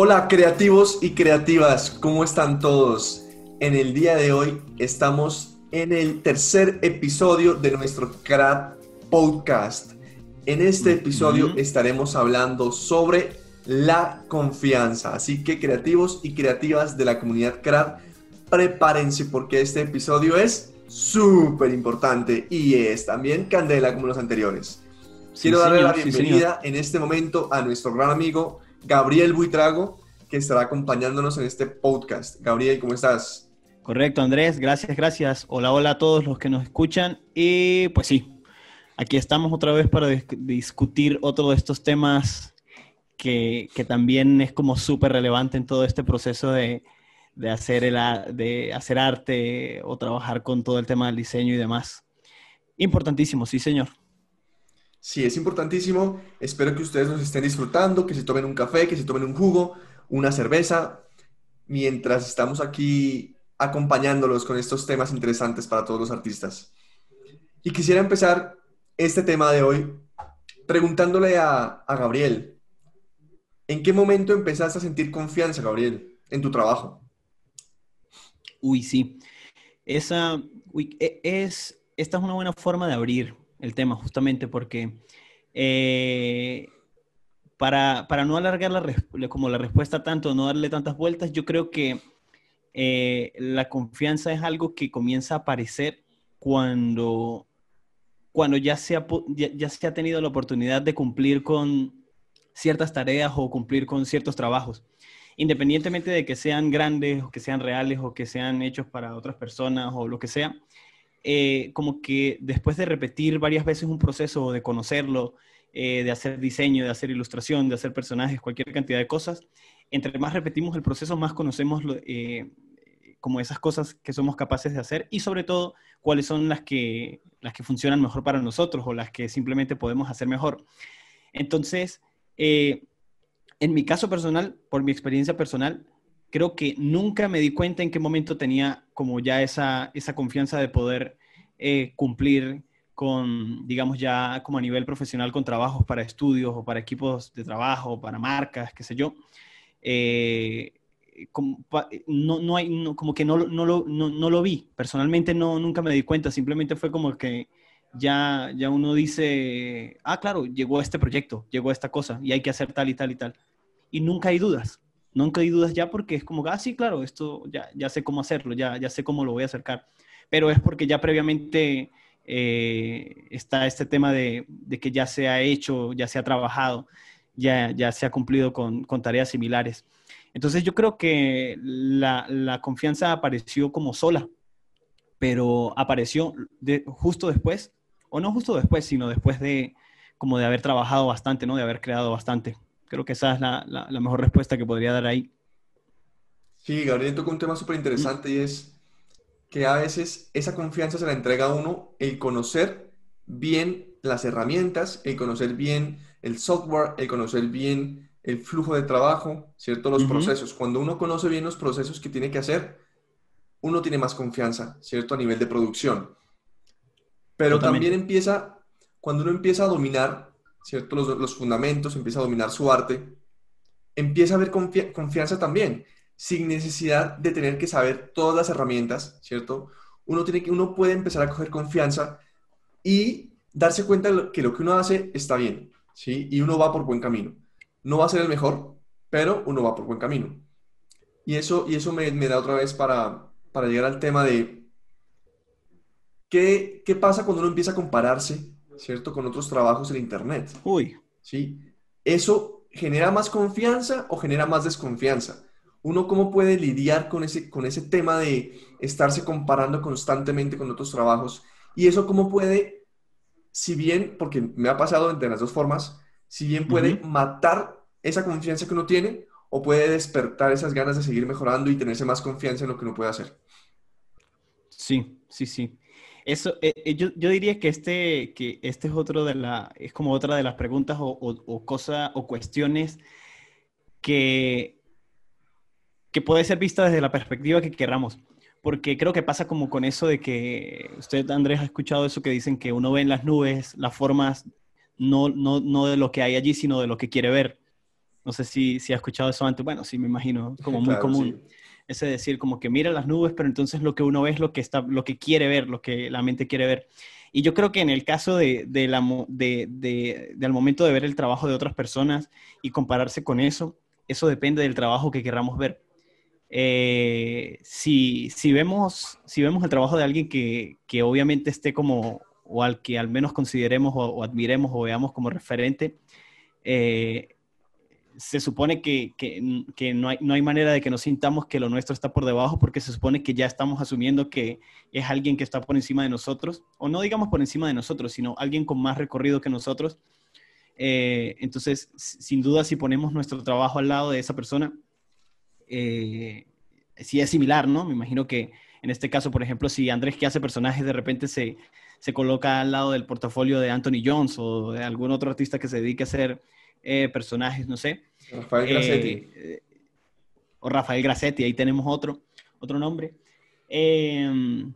Hola creativos y creativas, ¿cómo están todos? En el día de hoy estamos en el tercer episodio de nuestro CRAD Podcast. En este episodio estaremos hablando sobre la confianza. Así que creativos y creativas de la comunidad CRAD, prepárense porque este episodio es súper importante y es también candela como los anteriores. Quiero darle la bienvenida en este momento a nuestro gran amigo Gabriel Buitrago, que estará acompañándonos en este podcast. Gabriel, ¿cómo estás? Correcto, Andrés, gracias, gracias. Hola, hola a todos los que nos escuchan. Y pues sí, aquí estamos otra vez para discutir otro de estos temas que, también es como súper relevante en todo este proceso de, hacer el, de hacer arte o trabajar con todo el tema del diseño y demás. Importantísimo, sí, señor. Sí, es importantísimo. Espero que ustedes nos estén disfrutando, que se tomen un café, que se tomen un jugo, una cerveza, mientras estamos aquí acompañándolos con estos temas interesantes para todos los artistas. Y quisiera empezar este tema de hoy preguntándole a, Gabriel, ¿en qué momento empezaste a sentir confianza, Gabriel, en tu trabajo? Uy, sí. Esa, e, es, esta es una buena forma de abrir el tema, justamente porque eh, para, no alargar la, como la respuesta tanto, no darle tantas vueltas, yo creo que eh, la confianza es algo que comienza a aparecer cuando, cuando ya, se ha, ya, se ha tenido la oportunidad de cumplir con ciertas tareas o cumplir con ciertos trabajos. Independientemente de que sean grandes o que sean reales o que sean hechos para otras personas o lo que sea, eh, como que después de repetir varias veces un proceso, de conocerlo, eh, de hacer diseño, de hacer ilustración, de hacer personajes, cualquier cantidad de cosas, entre más repetimos el proceso, más conocemos eh, como esas cosas que somos capaces de hacer y sobre todo cuáles son las que, las que funcionan mejor para nosotros o las que simplemente podemos hacer mejor. Entonces, en mi caso personal, por mi experiencia personal, creo que nunca me di cuenta en qué momento tenía como ya esa, esa confianza de poder eh, cumplir con, digamos, ya como a nivel profesional con trabajos para estudios o para equipos de trabajo, para marcas, qué sé yo. Eh, como, no, no hay, como que no, no, lo, no, no, lo vi. Personalmente no, nunca me di cuenta, simplemente fue como que ya, ya uno dice, ah, claro, llegó este proyecto, llegó esta cosa y hay que hacer tal y tal y tal. Y nunca hay dudas nunca hay dudas ya porque es como, ah, sí, claro, esto ya, ya sé cómo hacerlo, ya, ya sé cómo lo voy a acercar. Pero es porque ya previamente eh, está este tema de, de, que ya se ha hecho, ya se ha trabajado, ya, ya se ha cumplido con, con tareas similares. Entonces yo creo que la, la, confianza apareció como sola, pero apareció justo después, o no justo después, sino después de como de haber trabajado bastante, ¿no? De haber creado bastante. Creo que esa es la, la, mejor respuesta que podría dar ahí. Sí, Gabriel tocó un tema súper interesante y es que a veces esa confianza se la entrega a uno el conocer bien las herramientas, el conocer bien el software, el conocer bien el flujo de trabajo, ¿cierto? Los procesos. Cuando uno conoce bien los procesos que tiene que hacer, uno tiene más confianza, ¿cierto? A nivel de producción. Pero también empieza, cuando uno empieza a dominar ¿cierto? Los, fundamentos, empieza a dominar su arte, empieza a haber confianza también, sin necesidad de tener que saber todas las herramientas, ¿cierto? Uno, tiene que, uno puede empezar a coger confianza y darse cuenta que lo que uno hace está bien, ¿sí? Y uno va por buen camino. No va a ser el mejor, pero uno va por buen camino. Y eso, y eso me, da otra vez para, para llegar al tema de ¿qué, qué pasa cuando uno empieza a compararse ¿cierto? Con otros trabajos en Internet. Uy. ¿Sí? ¿Eso genera más confianza o genera más desconfianza? ¿Uno cómo puede lidiar con ese, con ese tema de estarse comparando constantemente con otros trabajos? Y eso cómo puede, si bien, porque me ha pasado de las dos formas, si bien puede matar esa confianza que uno tiene o puede despertar esas ganas de seguir mejorando y tenerse más confianza en lo que uno puede hacer. Sí, sí, sí. Eso, eh, eh, yo, yo, diría que este, que este es otro de la, es como otra de las preguntas o, o, cosas o cuestiones que, que puede ser vista desde la perspectiva que queramos. Porque creo que pasa como con eso de que usted, Andrés, ha escuchado eso que dicen que uno ve en las nubes las formas no, no, no de lo que hay allí, sino de lo que quiere ver. No sé si, si has escuchado eso antes. Bueno, sí, me imagino, como muy común. Ese decir, como que mira las nubes, pero entonces lo que uno ve es lo que, está, lo que quiere ver, lo que la mente quiere ver. Y yo creo que en el caso de, de la, de, de, del momento de ver el trabajo de otras personas y compararse con eso, eso depende del trabajo que queramos ver. Eh, si, si, vemos, si vemos el trabajo de alguien que, que obviamente esté como, o al que al menos consideremos o, admiremos o veamos como referente, eh, se supone que, que, no, hay, no, hay, manera de que nos sintamos que lo nuestro está por debajo porque se supone que ya estamos asumiendo que es alguien que está por encima de nosotros, o no digamos por encima de nosotros, sino alguien con más recorrido que nosotros. Eh, entonces, sin duda, si ponemos nuestro trabajo al lado de esa persona, eh, si es similar, ¿no? Me imagino que en este caso, por ejemplo, si Andrés que hace personajes de repente se, se coloca al lado del portafolio de Anthony Jones o de algún otro artista que se dedique a hacer eh, personajes, no sé. Rafael Grassetti. Eh, o Rafael Grassetti, ahí tenemos otro, otro nombre. Em,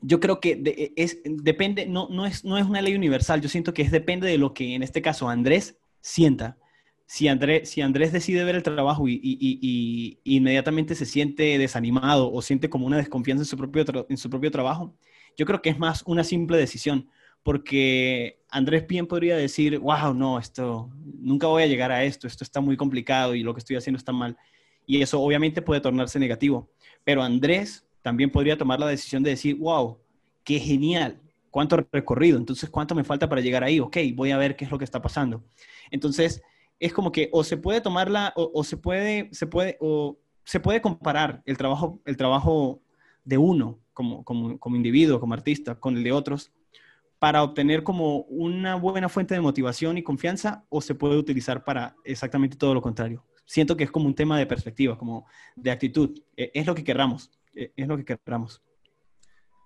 yo creo que es, depende, no, no, es, no es una ley universal, yo siento que es depende de lo que en este caso Andrés sienta. Si Andrés, si Andrés decide ver el trabajo y, y, inmediatamente se siente desanimado o siente como una desconfianza en su propio, en su propio trabajo, yo creo que es más una simple decisión porque Andrés bien podría decir, wow, no, esto, nunca voy a llegar a esto, esto está muy complicado y lo que estoy haciendo está mal. Y eso obviamente puede tornarse negativo. Pero Andrés también podría tomar la decisión de decir, wow, qué genial, cuánto recorrido, entonces cuánto me falta para llegar ahí, ok, voy a ver qué es lo que está pasando. Entonces, es como que o se puede tomarla, o, se puede, se puede, o se puede comparar el trabajo, el trabajo de uno como, como, como individuo, como artista, con el de otros, para obtener como una buena fuente de motivación y confianza o se puede utilizar para exactamente todo lo contrario. Siento que es como un tema de perspectiva, como de actitud. E, es lo que querramos, e, es lo que querramos.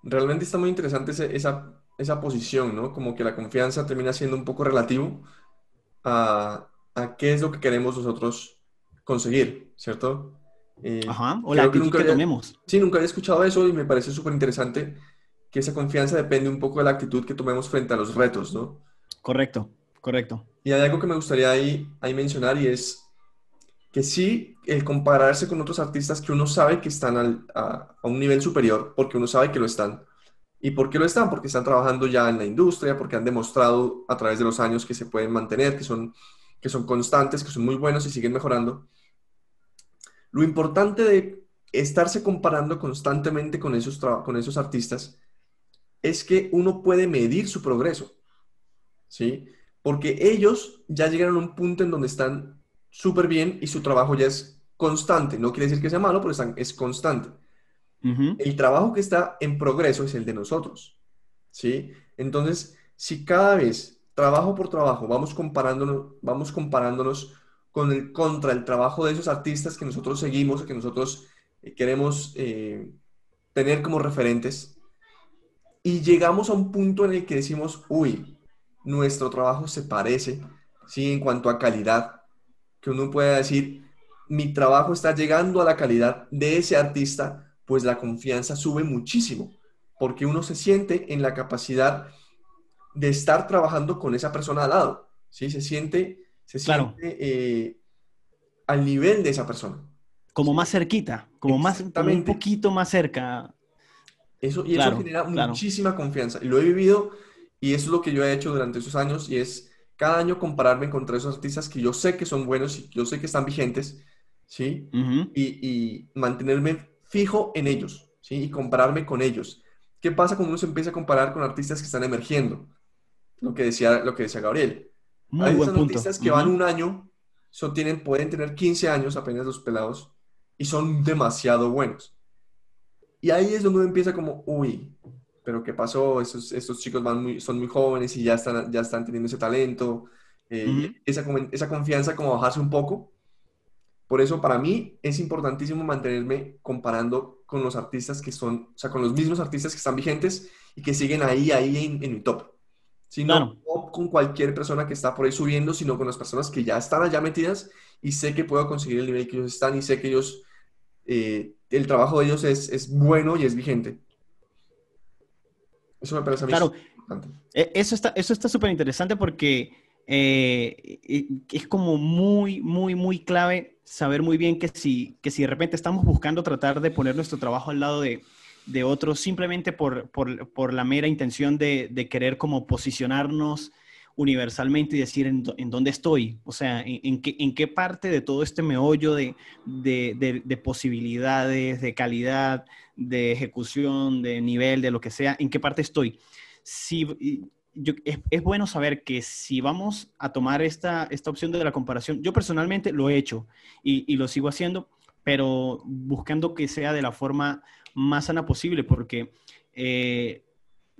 Realmente está muy interesante esa, esa posición, ¿no? Como que la confianza termina siendo un poco relativo a, a qué es lo que queremos nosotros conseguir, ¿cierto? Eh, Ajá, o la actitud que, tomemos. Sí, nunca había escuchado eso y me parece súper interesante que esa confianza depende un poco de la actitud que tomemos frente a los retos, ¿no? Correcto, correcto. Y hay algo que me gustaría ahí, ahí mencionar y es que sí, el compararse con otros artistas que uno sabe que están a, un nivel superior, porque uno sabe que lo están. ¿Y por qué lo están? Porque están trabajando ya en la industria, porque han demostrado a través de los años que se pueden mantener, que son, que son constantes, que son muy buenos y siguen mejorando. Lo importante de estarse comparando constantemente con esos, con esos artistas es que uno puede medir su progreso, ¿sí? Porque ellos ya llegaron a un punto en donde están súper bien y su trabajo ya es constante. No quiere decir que sea malo, pero es constante. El trabajo que está en progreso es el de nosotros, ¿sí? Entonces, si cada vez, trabajo por trabajo, vamos comparándonos, vamos comparándonos con el, contra el trabajo de esos artistas que nosotros seguimos, que nosotros eh, queremos eh, tener como referentes, y llegamos a un punto en el que decimos, uy, nuestro trabajo se parece, ¿sí? En cuanto a calidad, que uno pueda decir, mi trabajo está llegando a la calidad de ese artista, pues la confianza sube muchísimo, porque uno se siente en la capacidad de estar trabajando con esa persona al lado, ¿sí? Se siente, se siente eh, al nivel de esa persona. Como más cerquita, como, más, un poquito más cerca. Eso, y eso genera muchísima confianza. Y lo he vivido y eso es lo que yo he hecho durante esos años y es cada año compararme contra esos artistas que yo sé que son buenos y yo sé que están vigentes, ¿sí? y, y, mantenerme fijo en ellos, ¿sí? Y compararme con ellos. ¿Qué pasa cuando uno se empieza a comparar con artistas que están emergiendo? Lo que decía, lo que decía Gabriel. Hay artistas que van un año, son, tienen, pueden tener 15 años apenas los pelados y son demasiado buenos. Y ahí es donde uno empieza como, uy, pero ¿qué pasó? Estos, estos chicos van muy, son muy jóvenes y ya están, ya están teniendo ese talento, eh, esa, esa confianza como bajarse un poco. Por eso para mí es importantísimo mantenerme comparando con los artistas que son, o sea, con los mismos artistas que están vigentes y que siguen ahí, ahí en, en mi top. Sino no con cualquier persona que está por ahí subiendo, sino con las personas que ya están allá metidas y sé que puedo conseguir el nivel que ellos están y sé que ellos eh, el trabajo de ellos es, es, bueno y es vigente. Eso me parece a mí claro. importante. E, eso está eso está súper interesante porque eh, es como muy, muy, muy clave saber muy bien que si, que si de repente estamos buscando tratar de poner nuestro trabajo al lado de, de otros simplemente por, por, por, la mera intención de, de, querer como posicionarnos universalmente y decir en, dónde estoy, o sea, en, qué, parte de todo este meollo de, de, posibilidades, de calidad, de ejecución, de nivel, de lo que sea, en qué parte estoy. Si, es, bueno saber que si vamos a tomar esta, esta opción de la comparación, yo personalmente lo he hecho y, lo sigo haciendo, pero buscando que sea de la forma más sana posible, porque, eh,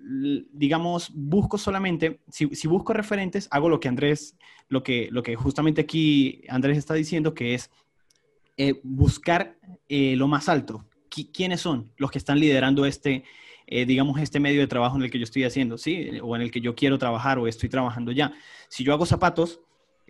digamos, busco solamente, si, busco referentes, hago lo que Andrés, lo que, lo que justamente aquí Andrés está diciendo, que es eh, buscar eh, lo más alto. ¿Quiénes son los que están liderando este, eh, digamos, este medio de trabajo en el que yo estoy haciendo, ¿sí? O en el que yo quiero trabajar o estoy trabajando ya. Si yo hago zapatos,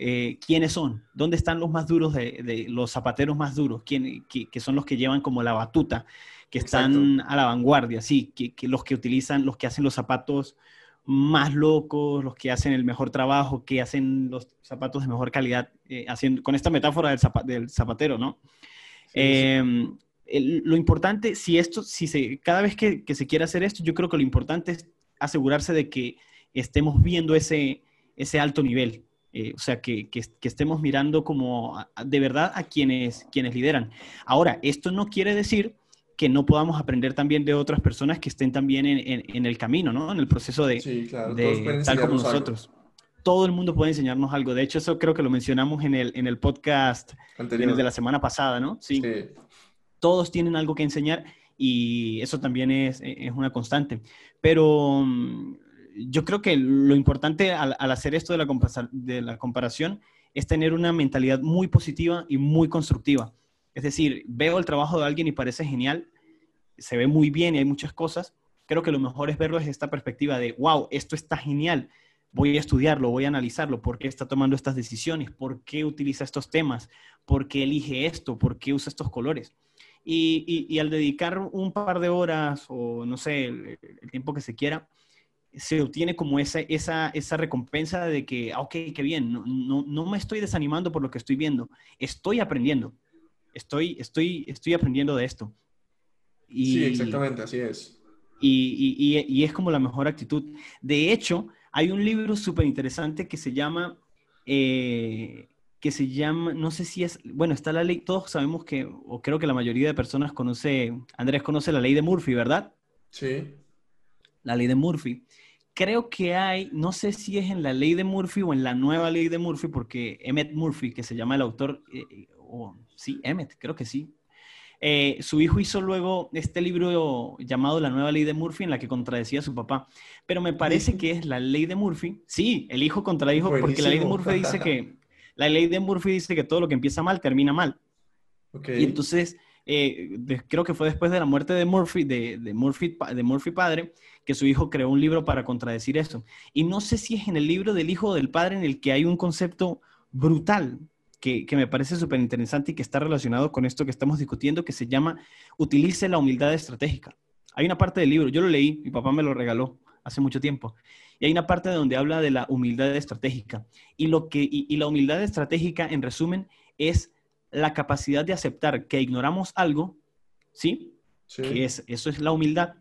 eh, ¿quiénes son? ¿Dónde están los más duros, de, los zapateros más duros? ¿Quién, que, son los que llevan como la batuta, que están a la vanguardia, sí, que, los que utilizan, los que hacen los zapatos más locos, los que hacen el mejor trabajo, que hacen los zapatos de mejor calidad, eh, haciendo, con esta metáfora del, zapatero, ¿no? Em, lo importante, si esto, si se, cada vez que, se quiere hacer esto, yo creo que lo importante es asegurarse de que estemos viendo ese, ese alto nivel. Eh, o sea, que, que, estemos mirando como de verdad a quienes, quienes lideran. Ahora, esto no quiere decir que no podamos aprender también de otras personas que estén también en, en, el camino, ¿no? En el proceso de, sí, claro. de tal como nosotros. Todo el mundo puede enseñarnos algo. De hecho, eso creo que lo mencionamos en el, en el podcast de la semana pasada, ¿no? sí todos tienen algo que enseñar y eso también es, una constante. Pero mm, yo creo que lo importante al, hacer esto de la, comparación es tener una mentalidad muy positiva y muy constructiva. Es decir, veo el trabajo de alguien y parece genial, se ve muy bien y hay muchas cosas. Creo que lo mejor es verlo desde esta perspectiva de, wow, esto está genial, voy a estudiarlo, voy a analizarlo, por qué está tomando estas decisiones, por qué utiliza estos temas, por qué elige esto, por qué usa estos colores. Y, al dedicar un par de horas o no sé, el, tiempo que se quiera, se obtiene como esa, esa, esa recompensa de que, ah, ok, qué bien, no, no, no, me estoy desanimando por lo que estoy viendo, estoy aprendiendo, estoy, estoy, estoy aprendiendo de esto. Y, sí, exactamente, así es. Y, y, es como la mejor actitud. De hecho, hay un libro súper interesante que se llama eh, que se llama, no sé si es, bueno, está la ley, todos sabemos que, o creo que la mayoría de personas conoce, Andrés conoce la ley de Murphy, ¿verdad? Sí. La ley de Murphy. Creo que hay, no sé si es en la ley de Murphy o en la nueva ley de Murphy, porque Emmett Murphy, que se llama el autor, eh, eh, o sí, Emmett, creo que sí. Eh, su hijo hizo luego este libro llamado La nueva ley de Murphy, en la que contradecía a su papá. Pero me parece que es la ley de Murphy. Sí, el hijo contradijo, porque la ley de Murphy dice que La ley de Murphy dice que todo lo que empieza mal termina mal. Okay. Y entonces, eh, de, creo que fue después de la muerte de Murphy, de, de, Murphy, de Murphy padre, que su hijo creó un libro para contradecir eso. Y no sé si es en el libro del hijo del padre en el que hay un concepto brutal que, que me parece súper interesante y que está relacionado con esto que estamos discutiendo, que se llama Utilice la humildad estratégica. Hay una parte del libro, yo lo leí, mi papá me lo regaló hace mucho tiempo, y hay una parte donde habla de la humildad estratégica. Y, lo que, y, la humildad estratégica, en resumen, es la capacidad de aceptar que ignoramos algo, ¿sí? sí. Que es, eso es la humildad.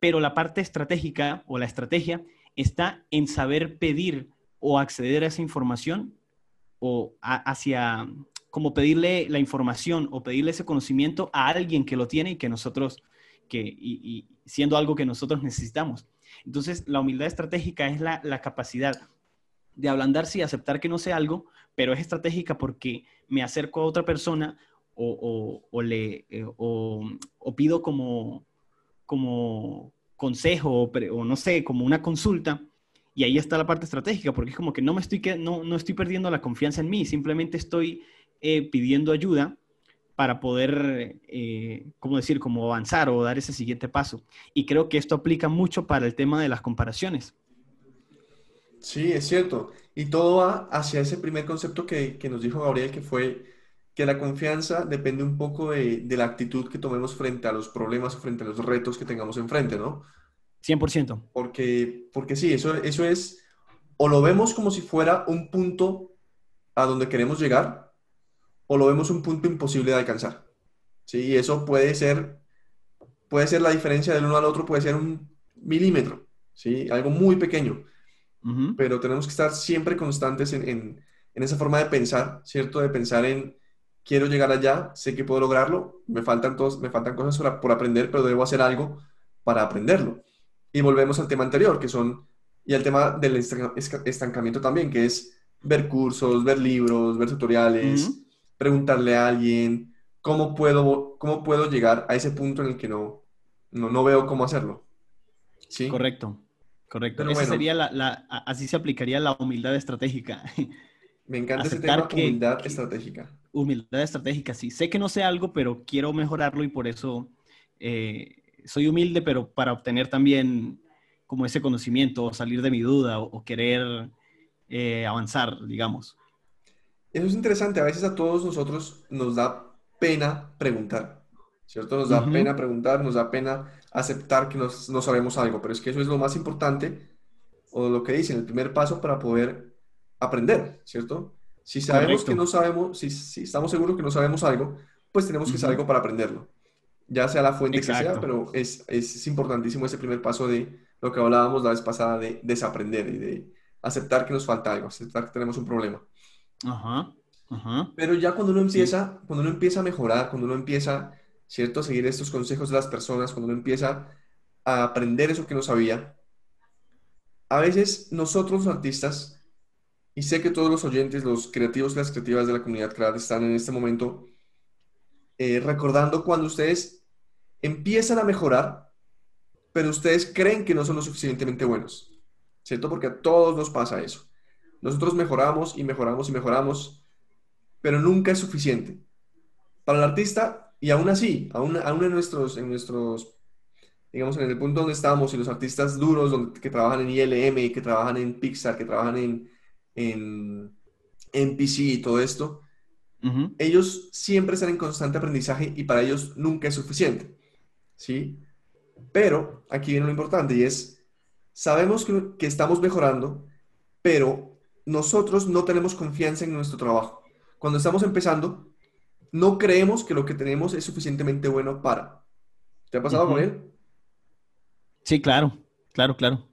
Pero la parte estratégica o la estrategia está en saber pedir o acceder a esa información o hacia, como pedirle la información o pedirle ese conocimiento a alguien que lo tiene y que nosotros, que, y, y siendo algo que nosotros necesitamos. Entonces, la humildad estratégica es la, capacidad de ablandarse y aceptar que no sé algo, pero es estratégica porque me acerco a otra persona o, le, eh, o, pido como, como consejo o, no sé, como una consulta. Y ahí está la parte estratégica, porque es como que no me estoy, no, no estoy perdiendo la confianza en mí, simplemente estoy eh, pidiendo ayuda para poder, eh, ¿cómo decir?, como avanzar o dar ese siguiente paso. Y creo que esto aplica mucho para el tema de las comparaciones. Sí, es cierto. Y todo va hacia ese primer concepto que, que nos dijo Gabriel, que fue que la confianza depende un poco de, de, la actitud que tomemos frente a los problemas, frente a los retos que tengamos enfrente, ¿no? 100%. Porque, porque sí, eso, eso es o lo vemos como si fuera un punto a donde queremos llegar, o lo vemos un punto imposible de alcanzar. ¿Sí? Y eso puede ser, puede ser la diferencia del uno al otro, puede ser un milímetro, ¿sí? Algo muy pequeño. Pero tenemos que estar siempre constantes en, en, en, esa forma de pensar, ¿cierto? De pensar en, quiero llegar allá, sé que puedo lograrlo, me faltan, todos, me faltan cosas por, por aprender, pero debo hacer algo para aprenderlo. Y volvemos al tema anterior, que son, y al tema del estancamiento también, que es ver cursos, ver libros, ver tutoriales, preguntarle a alguien, ¿cómo puedo, cómo puedo llegar a ese punto en el que no, no, no veo cómo hacerlo? ¿Sí? Correcto, correcto. sería la, así se aplicaría la humildad estratégica. Me encanta ese tema, humildad estratégica. Humildad estratégica, sí. Sé que no sé algo, pero quiero mejorarlo y por eso eh, soy humilde, pero para obtener también como ese conocimiento o salir de mi duda o, querer eh, avanzar, digamos. Eso es interesante. A veces a todos nosotros nos da pena preguntar, ¿cierto? Nos da pena preguntar, nos da pena aceptar que no sabemos algo, pero es que eso es lo más importante o lo que dicen, el primer paso para poder aprender, ¿cierto? Si sabemos que no sabemos, si, si, estamos seguros que no sabemos algo, pues tenemos que hacer algo para aprenderlo. Ya sea la fuente que sea, pero es, es, importantísimo ese primer paso de lo que hablábamos la vez pasada de desaprender y de aceptar que nos falta algo, aceptar que tenemos un problema. Ajá, ajá. Pero ya cuando uno empieza, cuando uno empieza a mejorar, cuando uno empieza, ¿cierto? Seguir estos consejos de las personas, cuando uno empieza a aprender eso que no sabía, a veces nosotros artistas y sé que todos los oyentes, los creativos y las creativas de la comunidad CRAD están en este momento eh, recordando cuando ustedes empiezan a mejorar, pero ustedes creen que no son lo suficientemente buenos. ¿Cierto? Porque a todos nos pasa eso. Nosotros mejoramos y mejoramos y mejoramos, pero nunca es suficiente. Para el artista, y aún así, aún, aún en, nuestros, en nuestros, digamos, en el punto donde estamos, y los artistas duros donde, que trabajan en ILM, que trabajan en Pixar, que trabajan en, en, en PC y todo esto, ellos siempre están en constante aprendizaje y para ellos nunca es suficiente. ¿Sí? Pero aquí viene lo importante y es, sabemos que, que estamos mejorando, pero nosotros no tenemos confianza en nuestro trabajo. Cuando estamos empezando, no creemos que lo que tenemos es suficientemente bueno para. ¿Te ha pasado con él? Sí, claro, claro, claro.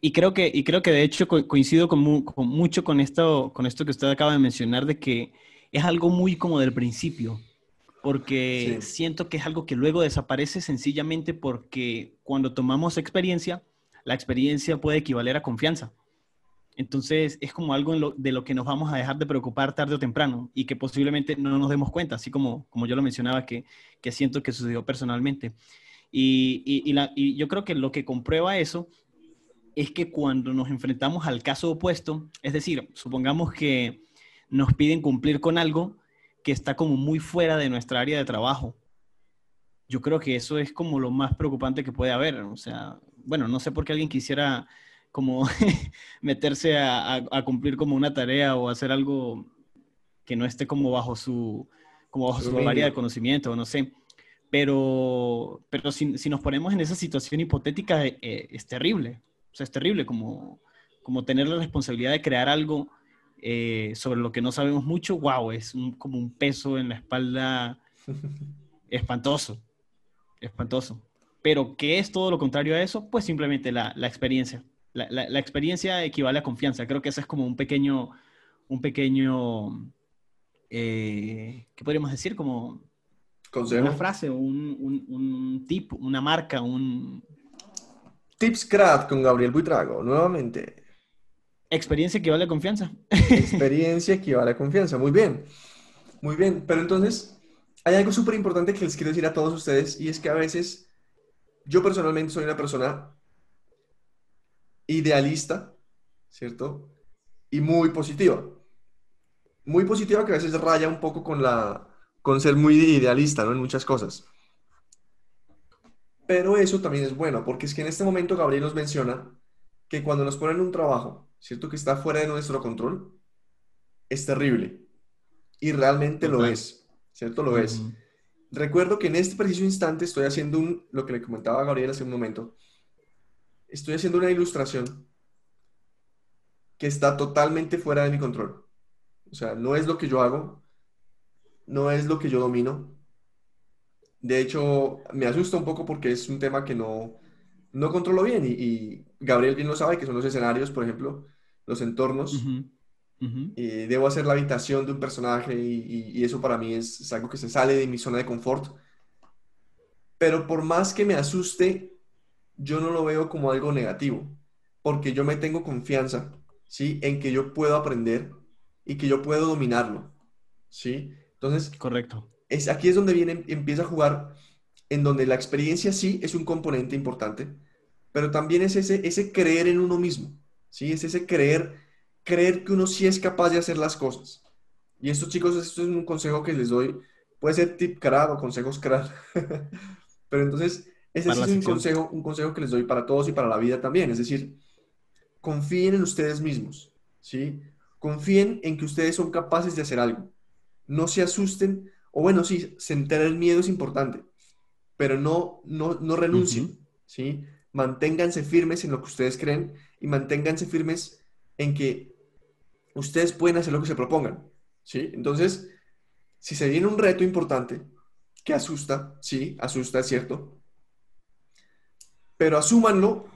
Y creo que, y creo que de hecho coincido con, mucho con esto, con esto que usted acaba de mencionar, de que es algo muy como del principio, porque siento que es algo que luego desaparece sencillamente porque cuando tomamos experiencia, la experiencia puede equivaler a confianza. Entonces es como algo de lo que nos vamos a dejar de preocupar tarde o temprano y que posiblemente no nos demos cuenta, así como, como yo lo mencionaba, que, que siento que sucedió personalmente. Y, y, yo creo que lo que comprueba eso es que cuando nos enfrentamos al caso opuesto, es decir, supongamos que nos piden cumplir con algo que está como muy fuera de nuestra área de trabajo. Yo creo que eso es como lo más preocupante que puede haber. O sea, bueno, no sé por qué alguien quisiera como meterse a, cumplir como una tarea o hacer algo que no esté como bajo su, como bajo su área de conocimiento, no sé. Pero, pero si, nos ponemos en esa situación hipotética, eh, es terrible. O sea, es terrible como, como tener la responsabilidad de crear algo eh, sobre lo que no sabemos mucho. Wow, es como un peso en la espalda espantoso. Espantoso. Pero ¿qué es todo lo contrario a eso? Pues simplemente la, la experiencia. La, la, experiencia equivale a confianza. Creo que ese es como un pequeño, un pequeño, eh, ¿qué podríamos decir? Como una frase, un, un, un tip, una marca, un, Tips Craft con Gabriel Buitrago, nuevamente. Experiencia equivale a confianza. Experiencia equivale a confianza, muy bien. Muy bien, pero entonces hay algo súper importante que les quiero decir a todos ustedes y es que a veces yo personalmente soy una persona idealista, ¿cierto? Y muy positiva. Muy positiva que a veces raya un poco con la con ser muy idealista, ¿no? En muchas cosas. Pero eso también es bueno, porque es que en este momento Gabriel nos menciona que cuando nos ponen un trabajo, ¿cierto? Que está fuera de nuestro control, es terrible. Y realmente lo es, ¿cierto? Lo es. Recuerdo que en este preciso instante estoy haciendo un, lo que le comentaba a Gabriel hace un momento, estoy haciendo una ilustración que está totalmente fuera de mi control. O sea, no es lo que yo hago, no es lo que yo domino. De hecho, me asusta un poco porque es un tema que no, no controlo bien y, Gabriel bien lo sabe, que son los escenarios, por ejemplo, los entornos. Y debo hacer la habitación de un personaje y, eso para mí es, algo que se sale de mi zona de confort. Pero por más que me asuste, yo no lo veo como algo negativo, porque yo me tengo confianza, ¿sí? En que yo puedo aprender y que yo puedo dominarlo, ¿sí? Entonces, correcto. Es, aquí es donde viene, empieza a jugar, en donde la experiencia sí es un componente importante, pero también es ese, ese creer en uno mismo, ¿sí? Es ese creer, creer que uno sí es capaz de hacer las cosas. Y esto, chicos, esto es un consejo que les doy. Puede ser tip crad o consejos crad. pero entonces, ese es un consejo, un consejo que les doy para todos y para la vida también. Es decir, confíen en ustedes mismos, ¿sí? Confíen en que ustedes son capaces de hacer algo no se asusten, o bueno, sí, sentir el miedo es importante, pero no, no, renuncien, ¿sí? Manténganse firmes en lo que ustedes creen y manténganse firmes en que ustedes pueden hacer lo que se propongan, ¿sí? Entonces, si se viene un reto importante, que asusta, sí, asusta, es cierto, pero asúmanlo,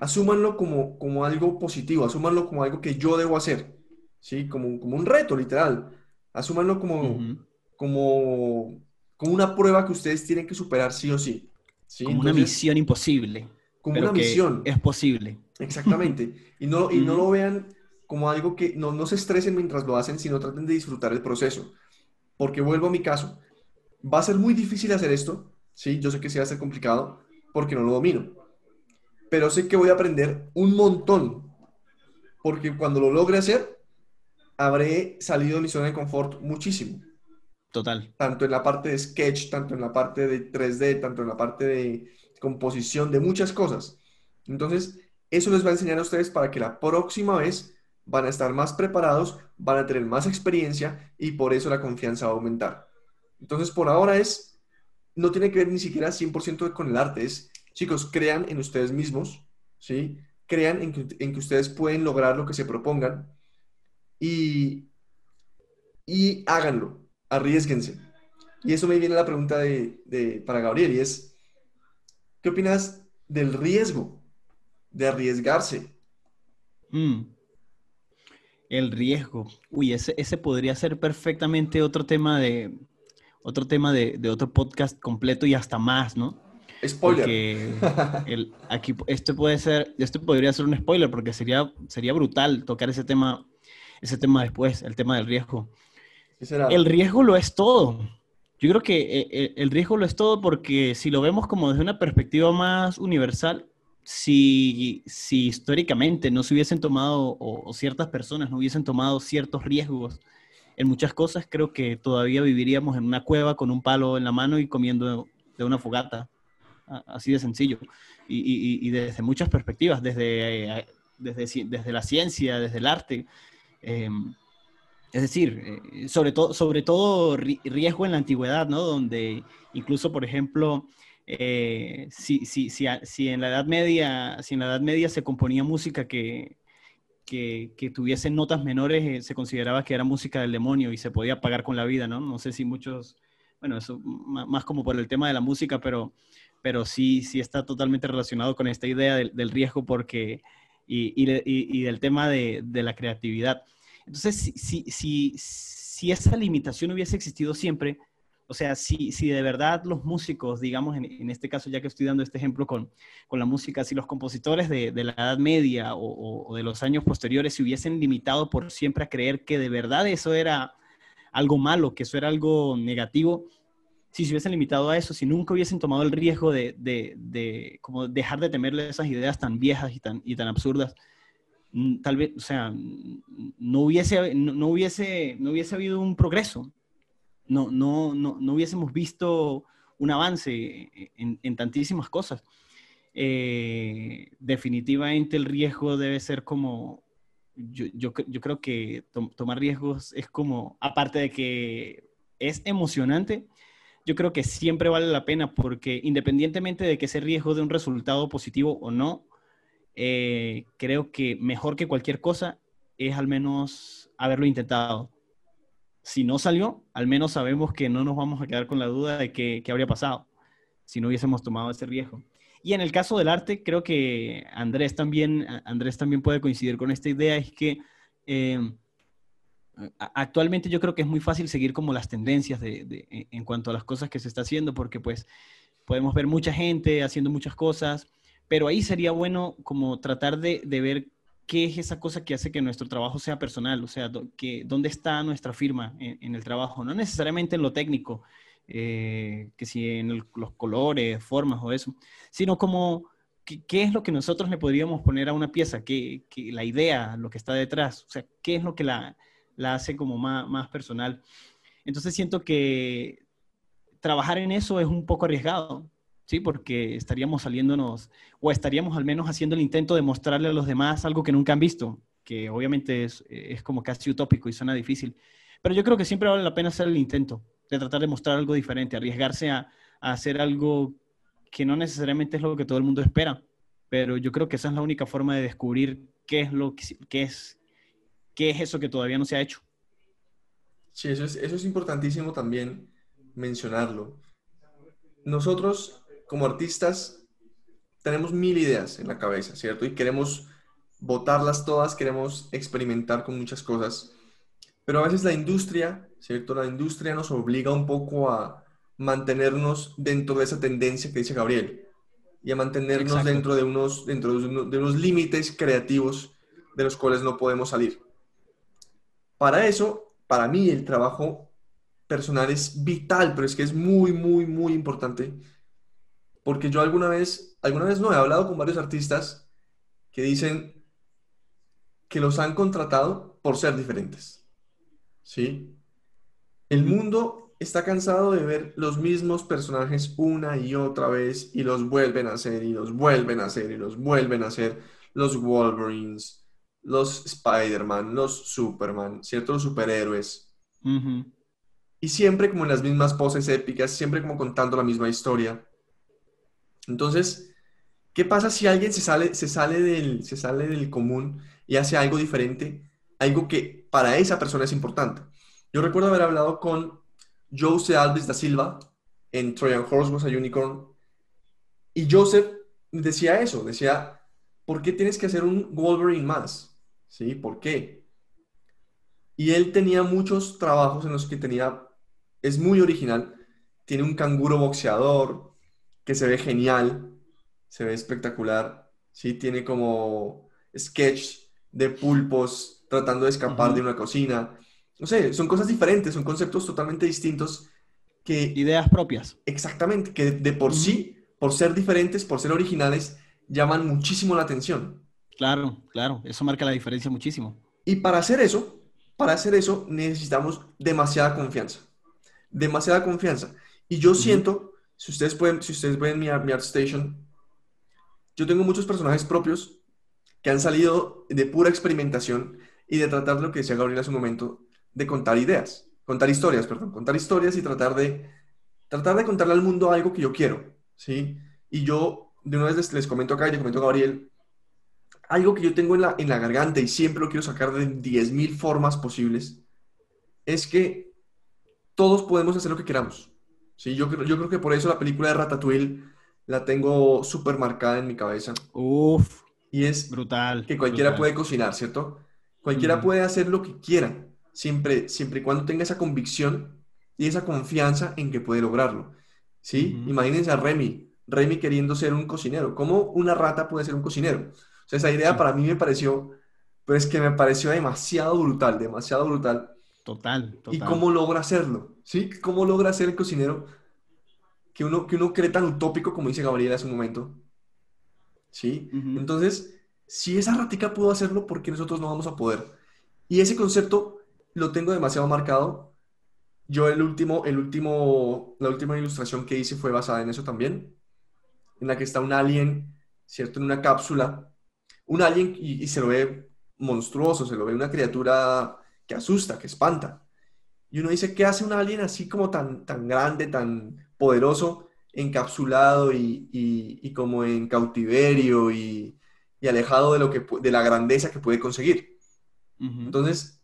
asúmanlo como, como algo positivo, asúmanlo como algo que yo debo hacer, ¿sí? Como, como un reto, literal. Asúmanlo como, como, como una prueba que ustedes tienen que superar sí o sí. ¿sí? Como una misión imposible. Como una misión. Es posible. Exactamente. Y no, y no lo vean como algo que no, no se estresen mientras lo hacen, sino traten de disfrutar el proceso. Porque vuelvo a mi caso. Va a ser muy difícil hacer esto. Sí, yo sé que sí va a ser complicado porque no lo domino. Pero sé que voy a aprender un montón. Porque cuando lo logre hacer, habré salido de mi zona de confort muchísimo. Total. Tanto en la parte de sketch, tanto en la parte de 3D, tanto en la parte de composición, de muchas cosas. Entonces, eso les va a enseñar a ustedes para que la próxima vez van a estar más preparados, van a tener más experiencia y por eso la confianza va a aumentar. Entonces, por ahora es, no tiene que ver ni siquiera 100% con el arte, es, chicos, crean en ustedes mismos, ¿sí? Crean en que, ustedes pueden lograr lo que se propongan y, y háganlo, arriesguense. Y eso me viene la pregunta de, para Gabriel y es, ¿qué opinas del riesgo, de arriesgarse? Mm. El riesgo. Uy, ese, ese podría ser perfectamente otro tema de otro tema de, otro podcast completo y hasta más, ¿no? Spoiler. el, aquí, esto puede ser, esto podría ser un spoiler porque sería, sería brutal tocar ese tema ese tema después, el tema del riesgo. El riesgo lo es todo. Yo creo que eh, eh, el riesgo lo es todo porque si lo vemos como desde una perspectiva más universal, si, si históricamente no se hubiesen tomado o, ciertas personas no hubiesen tomado ciertos riesgos en muchas cosas, creo que todavía viviríamos en una cueva con un palo en la mano y comiendo de una fogata. Así de sencillo. Y, desde muchas perspectivas, desde, eh, desde, desde la ciencia, desde el arte, Em, es decir, eh, sobre, todo sobre todo riesgo en la antigüedad, ¿no? Donde incluso, por ejemplo, eh, si, si, si, si, en la Edad Media, si en la Edad Media se componía música que, que, que tuviese notas menores, se consideraba que era música del demonio y se podía pagar con la vida, ¿no? No sé si muchos, bueno, eso más como por el tema de la música, pero, pero sí, sí está totalmente relacionado con esta idea del, del riesgo porque, y, y, y, del tema de, de la creatividad. Entonces, si, si, si, esa limitación hubiese existido siempre, o sea, si, si de verdad los músicos, digamos, en, este caso, ya que estoy dando este ejemplo con, con la música, si los compositores de, de la Edad Media o, o, de los años posteriores se hubiesen limitado por siempre a creer que de verdad eso era algo malo, que eso era algo negativo, si se hubiesen limitado a eso, si nunca hubiesen tomado el riesgo de, de, de como dejar de temerle esas ideas tan viejas y tan, y tan absurdas, Mm, tal vez, o sea, no hubiese, no, hubiese, no hubiese habido un progreso, no, no, no, no hubiésemos visto un avance en, tantísimas cosas. Eh, definitivamente el riesgo debe ser como, yo, yo, yo creo que tomar riesgos es como, aparte de que es emocionante, yo creo que siempre vale la pena porque independientemente de que ese riesgo de un resultado positivo o no, eh, creo que mejor que cualquier cosa es al menos haberlo intentado. Si no salió, al menos sabemos que no nos vamos a quedar con la duda de qué, habría pasado si no hubiésemos tomado ese riesgo. Y en el caso del arte, creo que Andrés también, Andrés también puede coincidir con esta idea, es que eh, actualmente yo creo que es muy fácil seguir como las tendencias de, en cuanto a las cosas que se está haciendo, porque pues podemos ver mucha gente haciendo muchas cosas, pero ahí sería bueno como tratar de, ver qué es esa cosa que hace que nuestro trabajo sea personal, o sea, que, dónde está nuestra firma en, el trabajo, no necesariamente en lo técnico, eh, que si en los colores, formas o eso, sino como qué, es lo que nosotros le podríamos poner a una pieza, ¿Qué, la idea, lo que está detrás, o sea, qué es lo que la, la hace como más, más personal. Entonces siento que trabajar en eso es un poco arriesgado, ¿sí? Porque estaríamos saliéndonos, o estaríamos al menos haciendo el intento de mostrarle a los demás algo que nunca han visto, que obviamente es, es como casi utópico y suena difícil. Pero yo creo que siempre vale la pena hacer el intento de tratar de mostrar algo diferente, arriesgarse a, hacer algo que no necesariamente es lo que todo el mundo espera, pero yo creo que esa es la única forma de descubrir qué es lo que, es, qué es eso que todavía no se ha hecho. Sí, eso es, eso es importantísimo también mencionarlo. Nosotros como artistas tenemos mil ideas en la cabeza, ¿cierto? Y queremos botarlas todas, queremos experimentar con muchas cosas. Pero a veces la industria, ¿cierto? La industria nos obliga un poco a mantenernos dentro de esa tendencia que dice Gabriel y a mantenernos dentro de unos, dentro de unos límites creativos de los cuales no podemos salir. Para eso, para mí, el trabajo personal es vital, pero es que es muy, muy, muy importante porque yo alguna vez, alguna vez no, he hablado con varios artistas que dicen que los han contratado por ser diferentes. ¿Sí? El mundo está cansado de ver los mismos personajes una y otra vez y los vuelven a hacer y los vuelven a hacer y los vuelven a hacer. Los Wolverines, los Spider-Man, los Superman, ¿cierto? Los superhéroes. Y siempre como en las mismas poses épicas, siempre como contando la misma historia. Entonces, ¿qué pasa si alguien se sale, se sale, del, se sale del común y hace algo diferente? Algo que para esa persona es importante. Yo recuerdo haber hablado con Jose Alves da Silva en Trojan Horse Was a Unicorn y Joseph decía eso, decía, ¿por qué tienes que hacer un Wolverine más? ¿Sí? ¿Por qué? Y él tenía muchos trabajos en los que tenía, es muy original, tiene un canguro boxeador, que se ve genial, se ve espectacular, ¿sí? Tiene como sketch de pulpos tratando de escapar de una cocina. No sé, son cosas diferentes, son conceptos totalmente distintos que... Ideas propias. Exactamente, que de por sí, por ser diferentes, por ser originales, llaman muchísimo la atención. Claro, claro, eso marca la diferencia muchísimo. Y para hacer eso, para hacer eso necesitamos demasiada confianza. Demasiada confianza. Y yo siento si ustedes pueden, si ustedes ven mi, mi ArtStation, yo tengo muchos personajes propios que han salido de pura experimentación y de tratar lo que decía Gabriel hace un momento, de contar ideas, contar historias, perdón, contar historias y tratar de, tratar de contarle al mundo algo que yo quiero, ¿sí? Y yo, de una vez les, comento acá y le comento a Gabriel, algo que yo tengo en la, en la garganta y siempre lo quiero sacar de 10.000 formas posibles, es que todos podemos hacer lo que queramos. Sí, yo, yo creo que por eso la película de Ratatouille la tengo súper marcada en mi cabeza. Uf. Y es brutal. Que cualquiera puede cocinar, ¿cierto? Cualquiera puede hacer lo que quiera, siempre, siempre y cuando tenga esa convicción y esa confianza en que puede lograrlo. ¿Sí? Imagínense a Remy, Remy queriendo ser un cocinero. ¿Cómo una rata puede ser un cocinero? Esa idea para mí me pareció, pero es que me pareció demasiado brutal, demasiado brutal. Total, total. ¿Y cómo logra hacerlo? ¿Sí? ¿Cómo logra ser el cocinero que uno, que uno cree tan utópico como dice Gabriela hace un momento? ¿Sí? Entonces, si esa ratica pudo hacerlo, ¿por qué nosotros no vamos a poder? Y ese concepto lo tengo demasiado marcado. Yo el último, el último, la última ilustración que hice fue basada en eso también, en la que está un alien, ¿cierto? En una cápsula. Un alien y, y se lo ve monstruoso, se lo ve una criatura que asusta, que espanta. Y uno dice, ¿qué hace un alien así como tan, tan grande, tan poderoso, encapsulado y, como en cautiverio y, alejado de, lo que, de la grandeza que puede conseguir? Entonces,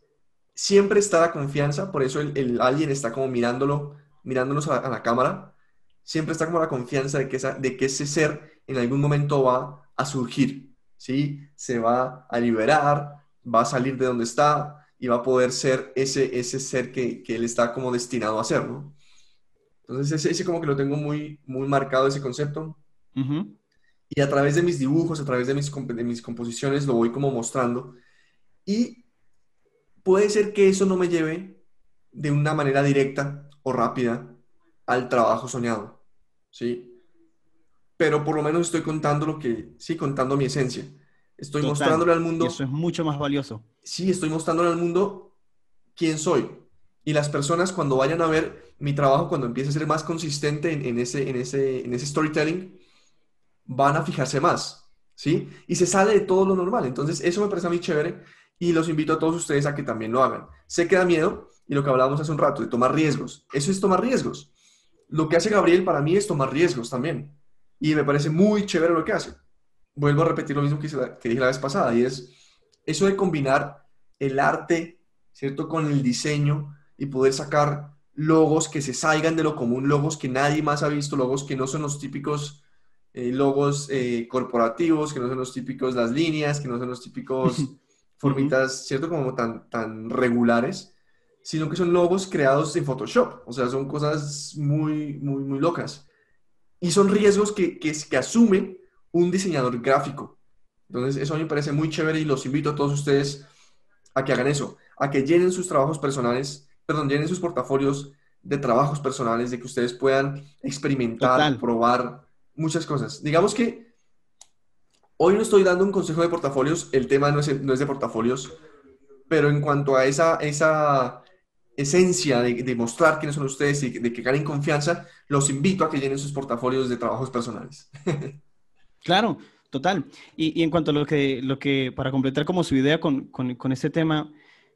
siempre está la confianza, por eso el, alguien está como mirándolo, mirándonos a la, cámara, siempre está como la confianza de que, de que ese ser en algún momento va a surgir, ¿sí? Se va a liberar, va a salir de donde está y va a poder ser ese, ese ser que, que él está como destinado a ser, ¿no? Entonces ese, como que lo tengo muy, muy marcado ese concepto. Y a través de mis dibujos, a través de mis, de mis composiciones, lo voy como mostrando. Y puede ser que eso no me lleve de una manera directa o rápida al trabajo soñado, ¿sí? Pero por lo menos estoy contando lo que, sí, contando mi esencia. Estoy mostrándole al mundo. eso es mucho más valioso. Sí, estoy mostrándole al mundo quién soy. Y las personas cuando vayan a ver mi trabajo, cuando empiece a ser más consistente en, ese, en, ese, en ese storytelling, van a fijarse más, ¿sí? Y se sale de todo lo normal. Entonces, eso me parece a mí chévere y los invito a todos ustedes a que también lo hagan. Sé que da miedo y lo que hablábamos hace un rato, de tomar riesgos. Eso es tomar riesgos. Lo que hace Gabriel para mí es tomar riesgos también. Y me parece muy chévere lo que hace vuelvo a repetir lo mismo que, dije la vez pasada, y es eso de combinar el arte, ¿cierto?, con el diseño y poder sacar logos que se salgan de lo común, logos que nadie más ha visto, logos que no son los típicos eh, logos eh, corporativos, que no son los típicos las líneas, que no son los típicos formitas, ¿cierto?, como tan, tan regulares, sino que son logos creados en Photoshop, o sea, son cosas muy, muy, muy locas. Y son riesgos que, que, que asume un diseñador gráfico. Entonces, eso a mí me parece muy chévere y los invito a todos ustedes a que hagan eso, a que llenen sus trabajos personales, perdón, llenen sus portafolios de trabajos personales, de que ustedes puedan experimentar, probar muchas cosas. Digamos que hoy no estoy dando un consejo de portafolios, el tema no es, no es de portafolios, pero en cuanto a esa, esa esencia de, mostrar quiénes son ustedes y de que ganen confianza, los invito a que llenen sus portafolios de trabajos personales. Claro, total. Y, en cuanto a lo que, lo que, para completar como su idea con, con, ese tema,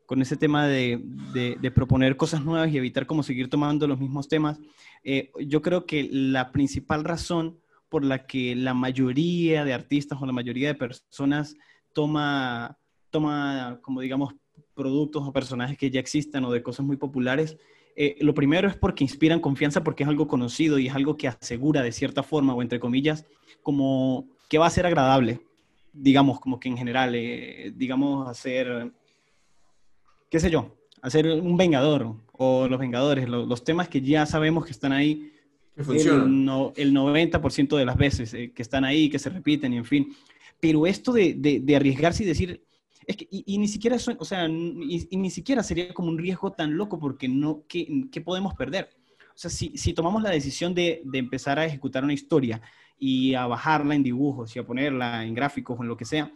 con ese tema de, de, proponer cosas nuevas y evitar como seguir tomando los mismos temas, eh, yo creo que la principal razón por la que la mayoría de artistas o la mayoría de personas toma, toma como digamos, productos o personajes que ya existan o de cosas muy populares, eh, lo primero es porque inspiran confianza porque es algo conocido y es algo que asegura de cierta forma o entre comillas como que va a ser agradable, digamos, como que en general, eh, digamos, hacer, qué sé yo, hacer un Vengador o los Vengadores, los temas que ya sabemos que están ahí. Que funcionan. El, 90% de las veces eh, que están ahí, que se repiten y en fin. Pero esto de, de, arriesgarse y decir, es que, y, ni siquiera, o sea, sería como un riesgo tan loco porque no, ¿qué, podemos perder? O sea, si, tomamos la decisión de, empezar a ejecutar una historia y a bajarla en dibujos y a ponerla en gráficos o en lo que sea,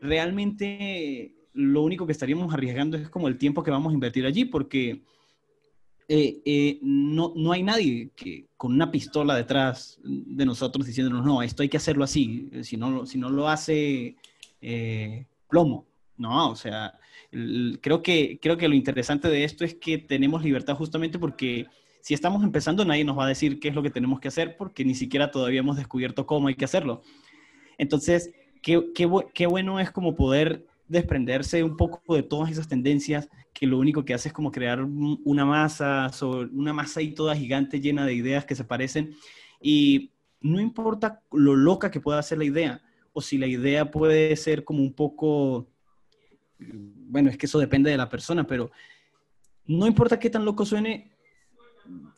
realmente lo único que estaríamos arriesgando es como el tiempo que vamos a invertir allí, porque eh, eh, no, no, hay nadie que con una pistola detrás de nosotros diciéndonos, no, esto hay que hacerlo así, si no, si no lo hace eh, plomo. No, o sea, creo, que, creo que lo interesante de esto es que tenemos libertad justamente porque si estamos empezando, nadie nos va a decir qué es lo que tenemos que hacer porque ni siquiera todavía hemos descubierto cómo hay que hacerlo. Entonces, qué, qué, bueno es como poder desprenderse un poco de todas esas tendencias que lo único que hace es como crear una masa, una masa ahí toda gigante llena de ideas que se parecen y no importa lo loca que pueda ser la idea o si la idea puede ser como un poco, bueno, es que eso depende de la persona, pero no importa qué tan loco suene,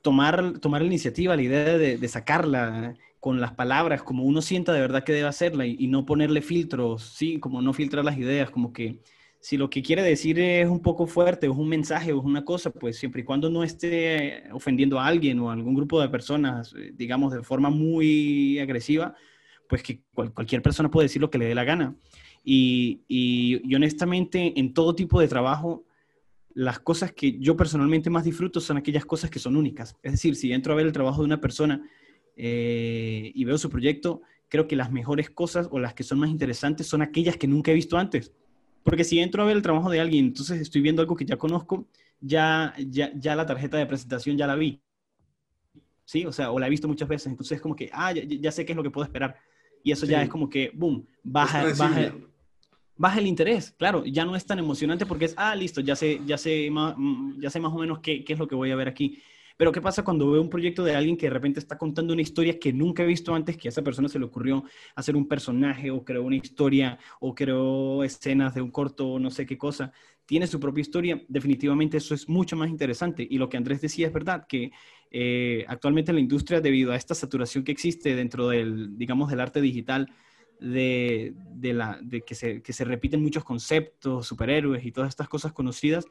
tomar, tomar la iniciativa, la idea de, sacarla con las palabras, como uno sienta de verdad que debe hacerla y, no ponerle filtros, sí, como no filtrar las ideas, como que si lo que quiere decir es un poco fuerte, es un mensaje, o es una cosa, pues siempre y cuando no esté ofendiendo a alguien o a algún grupo de personas, eh, digamos, de forma muy agresiva, pues que cualquier persona puede decir lo que le dé la gana. Y, y honestamente, en todo tipo de trabajo, las cosas que yo personalmente más disfruto son aquellas cosas que son únicas. Es decir, si entro a ver el trabajo de una persona eh, y veo su proyecto, creo que las mejores cosas o las que son más interesantes son aquellas que nunca he visto antes. Porque si entro a ver el trabajo de alguien, entonces estoy viendo algo que ya conozco, ya, ya, ya la tarjeta de presentación ya la vi. ¿Sí? O sea, o la he visto muchas veces. Entonces es como que, ah, ya, sé qué es lo que puedo esperar. Y eso ya es como que, boom, baja, baja, baja el interés, claro, ya no es tan emocionante porque es, ah, listo, ya sé, ya sé, mm, ya sé más o menos qué, qué es lo que voy a ver aquí. Pero ¿qué pasa cuando veo un proyecto de alguien que de repente está contando una historia que nunca he visto antes, que a esa persona se le ocurrió hacer un personaje o creó una historia o creó escenas de un corto o no sé qué cosa? Tiene su propia historia, definitivamente eso es mucho más interesante. Y lo que Andrés decía es verdad, que eh, actualmente la industria, debido a esta saturación que existe dentro del, digamos, del arte digital, de, la, que, se, repiten muchos conceptos, superhéroes y todas estas cosas conocidas,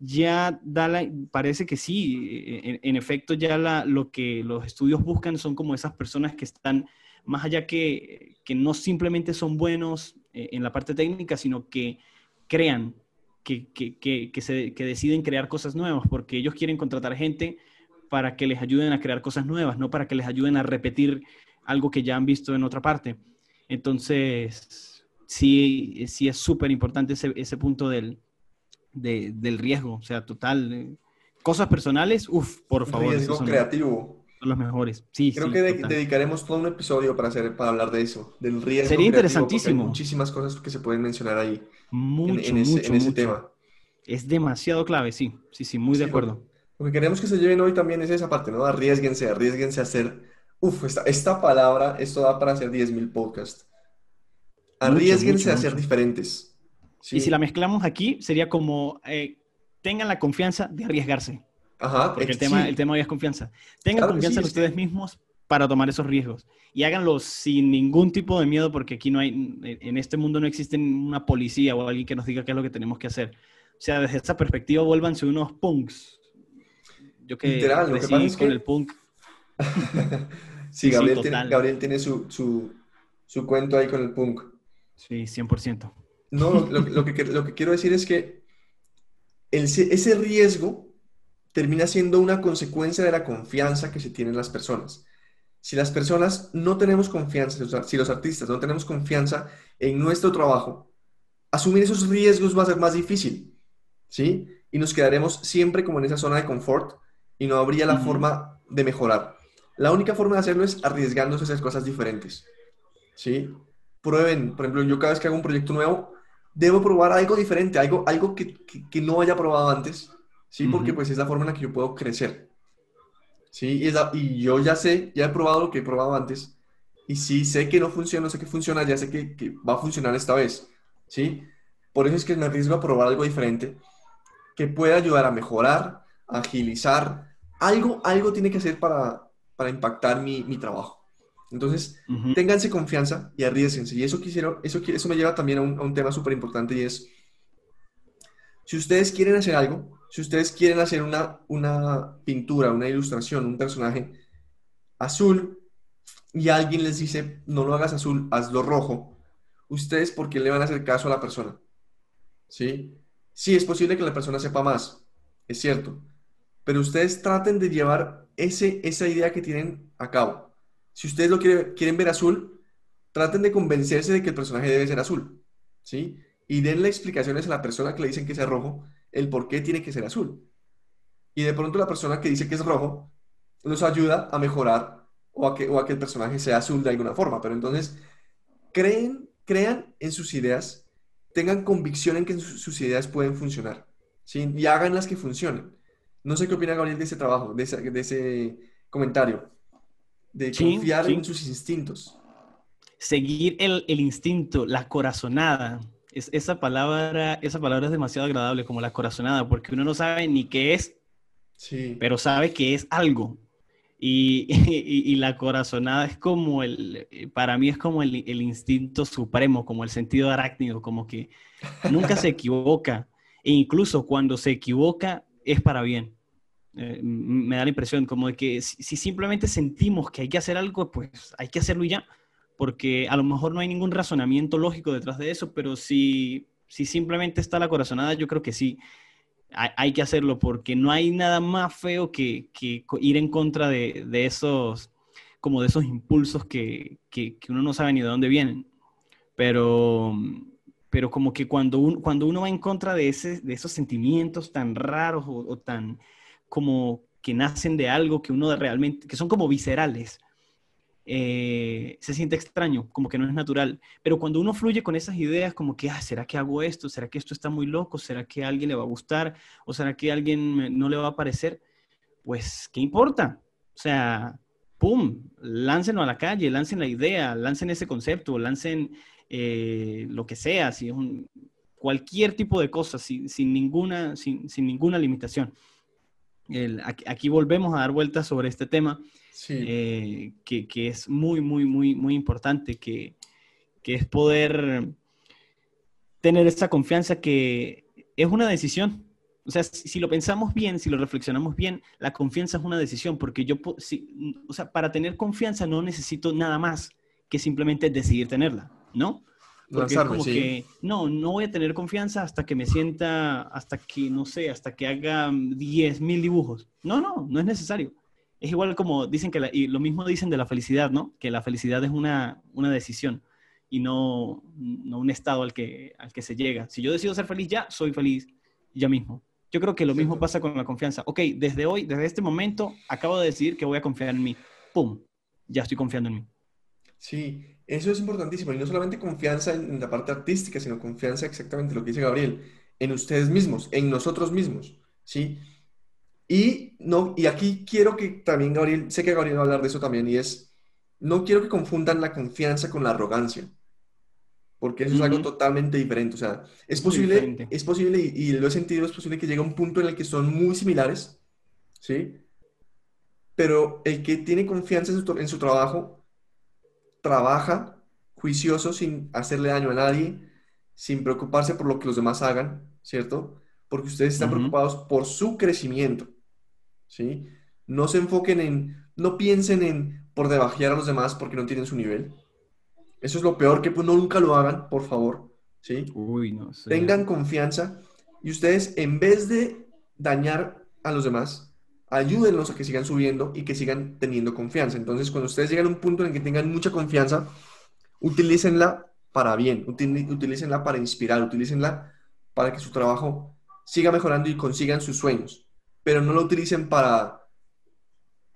ya da parece que sí, en, efecto ya lo que los estudios buscan son como esas personas que están más allá que, que no simplemente son buenos eh, en la parte técnica, sino que crean, que, que, que, se, que deciden crear cosas nuevas, porque ellos quieren contratar gente para que les ayuden a crear cosas nuevas, no para que les ayuden a repetir algo que ya han visto en otra parte. Entonces, sí, sí es súper importante ese, ese, punto del, del riesgo, o sea, total. Eh, cosas personales, uff, por favor. Riesgo creativo. Son los mejores. Sí, Creo que dedicaremos todo un episodio para, hacer, para hablar de eso, del riesgo. Sería interesantísimo. Hay muchísimas cosas que se pueden mencionar ahí. Mucho, en, ese, en ese tema. Es demasiado clave, sí, sí, sí, muy de acuerdo. Lo, que queremos que se lleven hoy también es esa parte, ¿no? Arriesguense, arriesguense a hacer Uf, esta, esta palabra, esto da para hacer 10.000 podcasts. Arriesguense a ser diferentes. Y si la mezclamos aquí, sería como, eh, tengan la confianza de arriesgarse. Aja, Porque el tema, el tema hoy es confianza. Tengan confianza en ustedes mismos para tomar esos riesgos. Y háganlo sin ningún tipo de miedo, porque aquí no hay, en este mundo no existe una policía o alguien que nos diga qué es lo que tenemos que hacer. O sea, desde esa perspectiva, vuélvanse unos punks. Yo que Literal, lo que pasa es con el punk. Sí, Gabriel, tiene, Gabriel tiene su, su, su, cuento ahí con el punk. Sí, 100%. No, lo, lo, que, lo que quiero decir es que el, ese riesgo termina siendo una consecuencia de la confianza que se tiene en las personas. Si las personas no tenemos confianza, si los artistas no tenemos confianza en nuestro trabajo, asumir esos riesgos va a ser más difícil, ¿sí? Y nos quedaremos siempre como en esa zona de confort y no habría la forma de mejorar. La única forma de hacerlo es arriesgándose a hacer cosas diferentes. ¿Sí? Prueben, por ejemplo, yo cada vez que hago un proyecto nuevo, debo probar algo diferente, algo, algo que, que, no haya probado antes, ¿sí? Porque pues es la forma en la que yo puedo crecer. ¿Sí? Y, y, yo ya sé, ya he probado lo que he probado antes, y si sé que no funciona, sé que funciona, ya sé que, que va a funcionar esta vez, ¿sí? Por eso es que me arriesgo a probar algo diferente que pueda ayudar a mejorar, a agilizar. Algo, algo tiene que hacer para, para impactar mi, mi trabajo. Entonces, ténganse confianza y arriesguense. Y eso, quisiera, eso, eso me lleva también a un, a un tema súper importante y es, si ustedes quieren hacer algo, si ustedes quieren hacer una, una pintura, una ilustración, un personaje azul y alguien les dice, no lo hagas azul, hazlo rojo, ustedes, ¿por qué le van a hacer caso a la persona? ¿Sí? Sí, es posible que la persona sepa más, es cierto, pero ustedes traten de llevar ese, esa idea que tienen a cabo. Si ustedes lo quieren, ver azul, traten de convencerse de que el personaje debe ser azul, ¿sí? Y denle explicaciones a la persona que le dicen que sea rojo, el por qué tiene que ser azul. Y de pronto la persona que dice que es rojo nos ayuda a mejorar o a que, o a que el personaje sea azul de alguna forma. Pero entonces, creen, crean en sus ideas, tengan convicción en que sus, ideas pueden funcionar, ¿sí? Y hagan las que funcionen. No sé qué opina Gabriel de ese trabajo, de ese, comentario, de confiar en sus instintos. Seguir el, instinto, la corazonada. Es, esa, palabra, esa palabra es demasiado agradable como la corazonada, porque uno no sabe ni qué es, pero sabe que es algo. Y, la corazonada es como el, para mí es como el, el, instinto supremo, como el sentido arácnido, como que nunca se equivoca. E incluso cuando se equivoca, es para bien. Eh, me da la impresión como de que si, simplemente sentimos que hay que hacer algo, pues hay que hacerlo ya, porque a lo mejor no hay ningún razonamiento lógico detrás de eso, pero si, si simplemente está la corazonada, yo creo que sí, hay, que hacerlo, porque no hay nada más feo que, que ir en contra de, de, esos, como de esos impulsos que, que, uno no sabe ni de dónde vienen. Pero, pero como que cuando, cuando uno va en contra de, ese, de esos sentimientos tan raros o, tan como que nacen de algo que uno realmente, que son como viscerales, eh, se siente extraño, como que no es natural. Pero cuando uno fluye con esas ideas, como que, ah, ¿será que hago esto? ¿Será que esto está muy loco? ¿Será que a alguien le va a gustar? ¿O será que a alguien no le va a parecer? Pues, ¿qué importa? O sea, ¡pum! Láncenlo a la calle, lancen la idea, lancen ese concepto, lancen eh, lo que sea, si es un, cualquier tipo de cosa, sin, ninguna, sin, ninguna limitación. aquí, volvemos a dar vueltas sobre este tema eh, que, es muy, muy, muy, muy importante, que, es poder tener esa confianza que es una decisión. O sea, si, lo pensamos bien, si lo reflexionamos bien, la confianza es una decisión, porque yo, o sea, para tener confianza no necesito nada más que simplemente decidir tenerla, ¿no? Porque es como que, no, no voy a tener confianza hasta que me sienta, hasta que, no sé, hasta que haga 10 mil dibujos. No, no, no es necesario es igual como dicen que, y lo mismo dicen de la felicidad, ¿no? Que la felicidad es una, una decisión y no, no, un estado al que, al que se llega. Si yo decido ser feliz ya, soy feliz ya mismo. Yo creo que lo mismo pasa con la confianza. Ok, desde hoy, desde este momento, acabo de decidir que voy a confiar en mí. ¡Pum! Ya estoy confiando en mí. Sí, eso es importantísimo. Y no solamente confianza en la parte artística, sino confianza exactamente lo que dice Gabriel, en ustedes mismos, en nosotros mismos. ¿sí? Y, no, y aquí quiero que también Gabriel, sé que Gabriel va a hablar de eso también, y es, no quiero que confundan la confianza con la arrogancia, porque eso es algo totalmente diferente. O sea, es posible, es posible, y, lo he sentido, es posible que llegue a un punto en el que son muy similares, ¿sí? Pero el que tiene confianza en su, en su trabajo, trabaja juicioso sin hacerle daño a nadie, sin preocuparse por lo que los demás hagan, ¿cierto? porque ustedes están preocupados por su crecimiento, ¿sí? No se enfoquen en, no piensen en por debajear a los demás porque no tienen su nivel. Eso es lo peor, que pues no nunca lo hagan, por favor, ¿sí? Uy, no sé. Tengan confianza y ustedes, en vez de dañar a los demás, ayúdenlos a que sigan subiendo y que sigan teniendo confianza. Entonces, cuando ustedes llegan a un punto en que tengan mucha confianza, utilícenla para bien, utilícenla para inspirar, utilícenla para que su trabajo siga mejorando y consigan sus sueños, pero no lo utilicen para,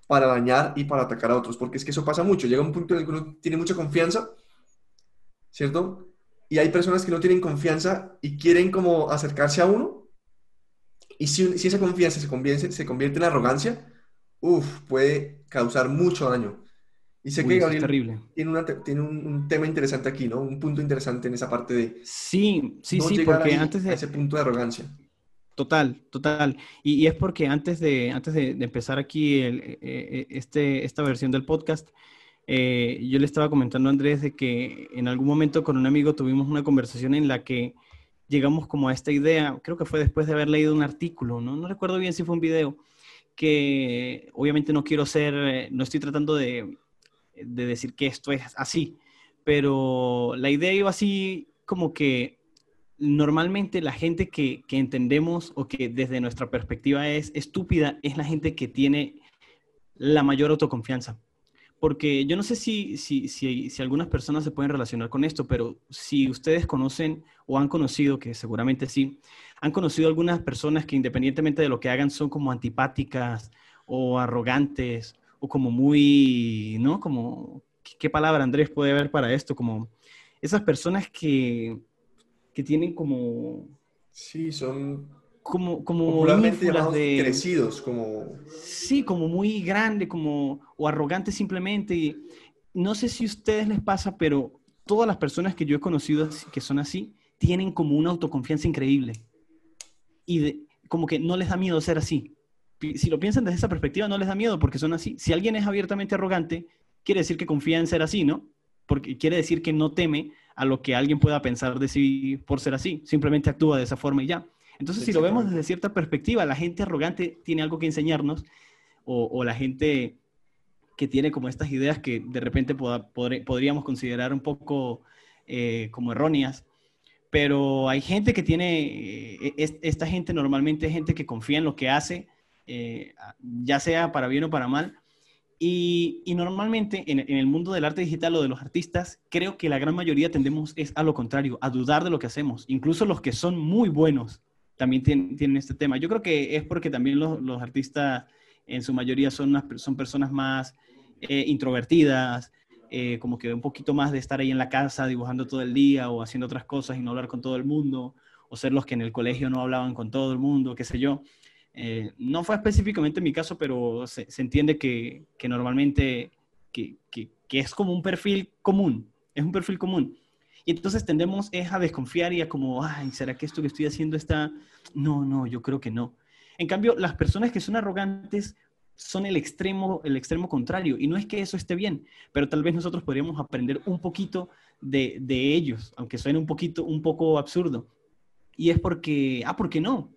para dañar y para atacar a otros, porque es que eso pasa mucho. Llega un punto en el que uno tiene mucha confianza, ¿cierto? Y hay personas que no tienen confianza y quieren como acercarse a uno. Y si, si esa confianza se convierte, se convierte en arrogancia, uff, puede causar mucho daño. Y sé que Gabriel tiene, tiene un, tema interesante aquí, ¿no? Un punto interesante en esa parte de... Sí, sí, sí, porque antes de... ese punto de arrogancia. Total, total. Y, es porque antes de, antes de, empezar aquí eh, eh, este, esta versión del podcast, eh, yo le estaba comentando a Andrés de que en algún momento con un amigo tuvimos una conversación en la que llegamos como a esta idea, creo que fue después de haber leído un artículo, no, no recuerdo bien si fue un video, que obviamente no quiero ser, no estoy tratando de, de decir que esto es así, pero la idea iba así como que normalmente la gente que, entendemos o que desde nuestra perspectiva es estúpida es la gente que tiene la mayor autoconfianza. Porque yo no sé si, si, si, algunas personas se pueden relacionar con esto, pero si ustedes conocen o han conocido, que seguramente sí, han conocido algunas personas que independientemente de lo que hagan son como antipáticas o arrogantes o como muy, ¿no? Como, ¿qué palabra Andrés puede haber para esto? Como esas personas que que tienen como... Sí, son como, como popularmente de, crecidos, como... Sí, como muy grande, como, o arrogante simplemente. Y no sé si a ustedes les pasa, pero todas las personas que yo he conocido que son así, tienen como una autoconfianza increíble. Y como que no les da miedo ser así. Si lo piensan desde esa perspectiva, no les da miedo porque son así. Si alguien es abiertamente arrogante, quiere decir que confía en ser así, ¿no? Porque quiere decir que no teme a lo que alguien pueda pensar de sí por ser así. Simplemente actúa de esa forma y ya. Entonces, si lo vemos desde cierta perspectiva, la gente arrogante tiene algo que enseñarnos o, la gente que tiene como estas ideas que de repente podríamos considerar un poco eh, como erróneas. Pero hay gente que tiene, eh, esta gente normalmente es gente que confía en lo que hace, eh, ya sea para bien o para mal, y, normalmente en, el mundo del arte digital o de los artistas, creo que la gran mayoría tendemos es a lo contrario, a dudar de lo que hacemos. Incluso los que son muy buenos también tienen, este tema. Yo creo que es porque también los, artistas en su mayoría son, son personas más eh, introvertidas, eh, como que un poquito más de estar ahí en la casa dibujando todo el día o haciendo otras cosas y no hablar con todo el mundo, o ser los que en el colegio no hablaban con todo el mundo, qué sé yo. Eh, no fue específicamente mi caso, pero se, entiende que, que normalmente que, que, es como un perfil común, es un perfil común. Y entonces tendemos es a desconfiar y a como, ay, ¿será que esto que estoy haciendo está? No, no, yo creo que no. En cambio, las personas que son arrogantes son el extremo, el extremo contrario. Y no es que eso esté bien, pero tal vez nosotros podríamos aprender un poquito de, de ellos, aunque suene un poquito, un poco absurdo. Y es porque, ah, ¿por qué no?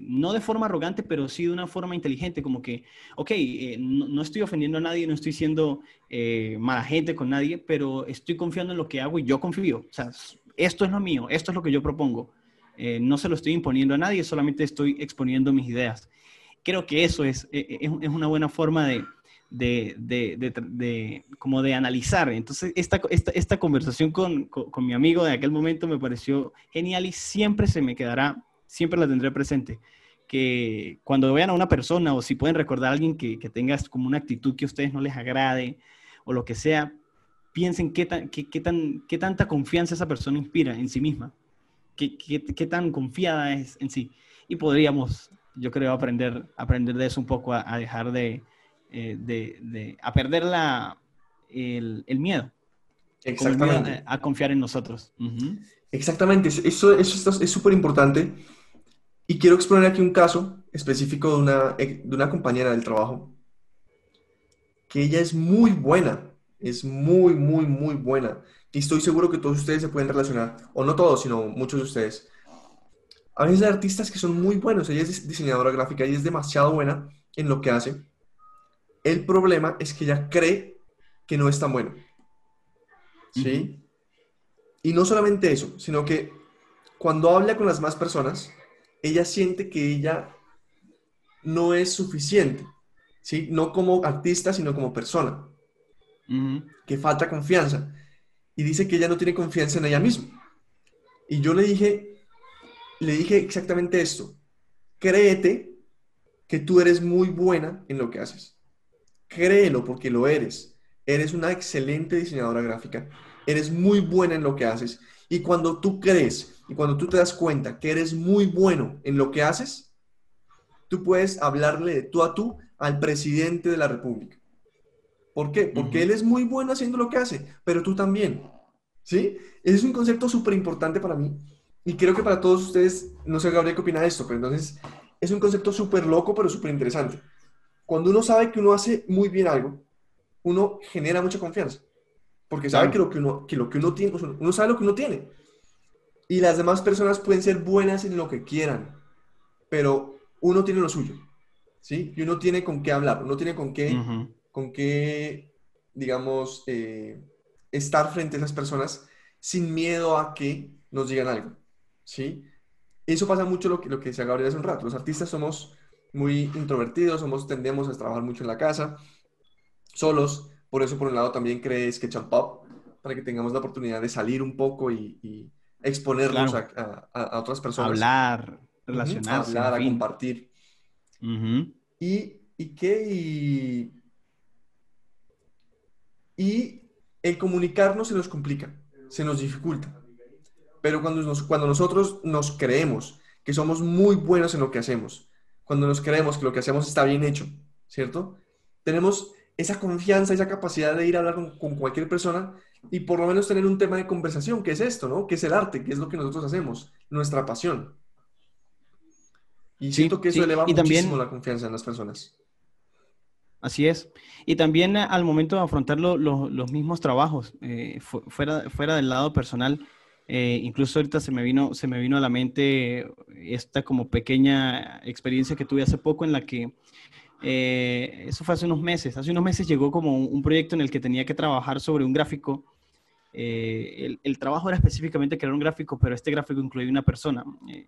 no de forma arrogante, pero sí de una forma inteligente, como que, ok, eh, no, estoy ofendiendo a nadie, no estoy siendo eh, mala gente con nadie, pero estoy confiando en lo que hago y yo confío. O sea, esto es lo mío, esto es lo que yo propongo. Eh, no se lo estoy imponiendo a nadie, solamente estoy exponiendo mis ideas. Creo que eso es, es, es una buena forma de, de, de, de, como de analizar. Entonces, esta, esta, esta conversación con, con, mi amigo de aquel momento me pareció genial y siempre se me quedará, siempre la tendré presente. Que cuando vean a una persona o si pueden recordar a alguien que, que tenga como una actitud que a ustedes no les agrade o lo que sea, piensen qué, tan, qué, qué, tan, qué tanta confianza esa persona inspira en sí misma, qué, qué, qué tan confiada es en sí. Y podríamos, yo creo, aprender, aprender de eso un poco, a dejar de, eh, de, a perder la, el, miedo. Exactamente. a, confiar en nosotros. Exactamente, eso, eso es súper importante. Y quiero exponer aquí un caso específico de una, de una compañera del trabajo, que ella es muy buena, es muy, muy, muy buena. Y estoy seguro que todos ustedes se pueden relacionar, o no todos, sino muchos de ustedes. A veces hay artistas que son muy buenos, ella es diseñadora gráfica y es demasiado buena en lo que hace, el problema es que ella cree que no es tan bueno. ¿Sí? Y no solamente eso, sino que cuando habla con las más personas, ella siente que ella no es suficiente, ¿sí? No como artista, sino como persona. Que falta confianza. Y dice que ella no tiene confianza en ella misma. Y yo le dije, le dije exactamente esto. Créete que tú eres muy buena en lo que haces. Créelo porque lo eres. Eres una excelente diseñadora gráfica. Eres muy buena en lo que haces. Y cuando tú crees y cuando tú te das cuenta que eres muy bueno en lo que haces, tú puedes hablarle de tú a tú al presidente de la República. ¿Por qué? Porque él es muy bueno haciendo lo que hace, pero tú también. ¿Sí? Ese es un concepto súper importante para mí. Y creo que para todos ustedes, no sé, Gabriel, qué opina de esto, pero entonces es un concepto súper loco, pero súper interesante cuando uno sabe que uno hace muy bien algo, uno genera mucha confianza. Porque sabe que, lo que, uno, que lo que uno tiene, uno sabe lo que uno tiene. Y las demás personas pueden ser buenas en lo que quieran, pero uno tiene lo suyo. ¿Sí? Y uno tiene con qué hablar, uno tiene con qué, con qué digamos, eh, estar frente a esas personas sin miedo a que nos digan algo. ¿Sí? Eso pasa mucho lo que, lo que decía Gabriel hace un rato. Los artistas somos muy introvertidos, somos, tendemos a trabajar mucho en la casa, solos. Por eso, por un lado, también crees Sketch Pop, para que tengamos la oportunidad de salir un poco y, exponernos a, a, otras personas. Hablar, relacionarse. hablar, a compartir. y, y qué? Y, el comunicarnos se nos complica, se nos dificulta. Pero cuando, nos, cuando nosotros nos creemos que somos muy buenos en lo que hacemos, cuando nos creemos que lo que hacemos está bien hecho, ¿cierto? Tenemos esa confianza, esa capacidad de ir a hablar con, cualquier persona y por lo menos tener un tema de conversación, que es esto, ¿no? Que es el arte, que es lo que nosotros hacemos, nuestra pasión. Y siento que eso eleva muchísimo la confianza en las personas. Así es. Y también al momento de afrontar los mismos trabajos, eh, fuera, fuera del lado personal, eh, incluso ahorita se me, vino, se me vino a la mente esta como pequeña experiencia que tuve hace poco en la que, eh, eso fue hace unos meses, hace unos meses llegó como un, proyecto en el que tenía que trabajar sobre un gráfico. Eh, el, trabajo era específicamente crear un gráfico, pero este gráfico incluía una persona.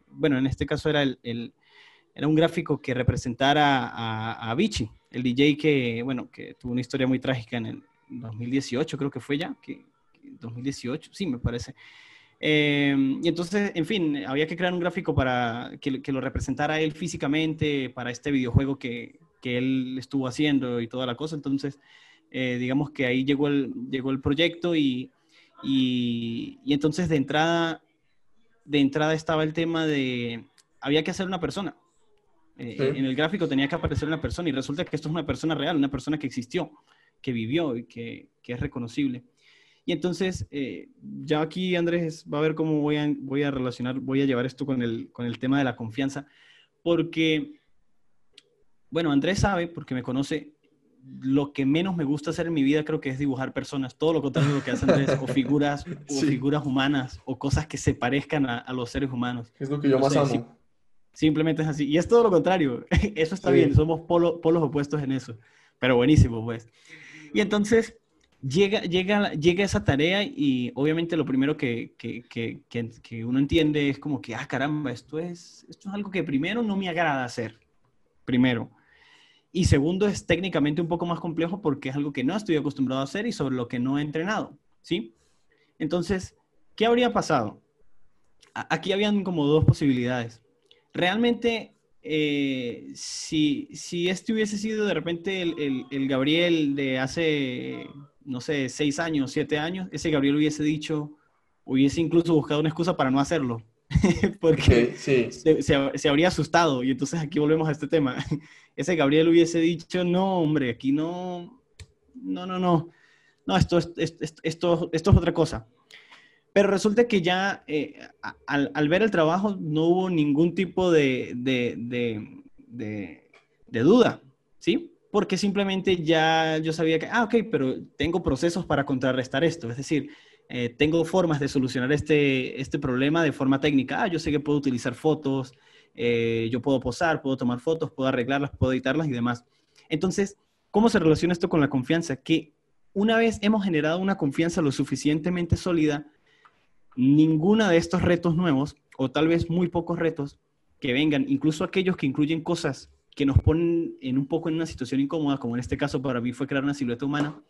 bueno, en este caso era, el, era un gráfico que representara a, a Vichy, el DJ que, bueno, que tuvo una historia muy trágica en el 2018, creo que fue ya, que 2018, sí, me parece. Em, y entonces, en fin, había que crear un gráfico para que, que, lo representara él físicamente para este videojuego que, que, él estuvo haciendo y toda la cosa. Entonces, eh, digamos que ahí llegó el, llegó el proyecto y, y, entonces de entrada, de entrada estaba el tema de, había que hacer una persona. Eh, en el gráfico tenía que aparecer una persona y resulta que esto es una persona real, una persona que existió, que vivió y que, que es reconocible. Y entonces, eh, ya aquí Andrés va a ver cómo voy a, voy a relacionar, voy a llevar esto con el, con el tema de la confianza, porque, bueno, Andrés sabe, porque me conoce, lo que menos me gusta hacer en mi vida creo que es dibujar personas, todo lo contrario de lo que hace Andrés, o figuras, o figuras humanas, o cosas que se parezcan a, los seres humanos. Es lo que yo más amo. simplemente es así. Y es todo lo contrario. Eso está bien, somos polos opuestos en eso. Pero buenísimo, pues. Y entonces, llega, llega, llega esa tarea y obviamente lo primero que, que, que, uno entiende es como que, ah, caramba, esto es, esto es algo que primero no me agrada hacer, primero. Y segundo, es técnicamente un poco más complejo porque es algo que no estoy acostumbrado a hacer y sobre lo que no he entrenado, ¿sí? Entonces, ¿qué habría pasado? Aquí habían como dos posibilidades. Realmente, eh, si, si este hubiese sido de repente el, el Gabriel de hace no sé, seis años, siete años, ese Gabriel hubiese dicho, hubiese incluso buscado una excusa para no hacerlo. porque se, habría asustado. Y entonces aquí volvemos a este tema. Ese Gabriel hubiese dicho, no, hombre, aquí no, no, no, no. No, esto, esto, esto, esto es otra cosa. Pero resulta que ya eh, al, al, ver el trabajo no hubo ningún tipo de, de, de, de duda, ¿sí? Porque simplemente ya yo sabía que, ah, ok, pero tengo procesos para contrarrestar esto, es decir, eh, tengo formas de solucionar este, este problema de forma técnica. Ah, yo sé que puedo utilizar fotos, eh, yo puedo posar, puedo tomar fotos, puedo arreglarlas, puedo editarlas y demás. Entonces, ¿cómo se relaciona esto con la confianza? Que una vez hemos generado una confianza lo suficientemente sólida, ninguna de estos retos nuevos, o tal vez muy pocos retos que vengan, incluso aquellos que incluyen cosas que nos ponen en un poco en una situación incómoda, como en este caso para mí fue crear una silueta humana,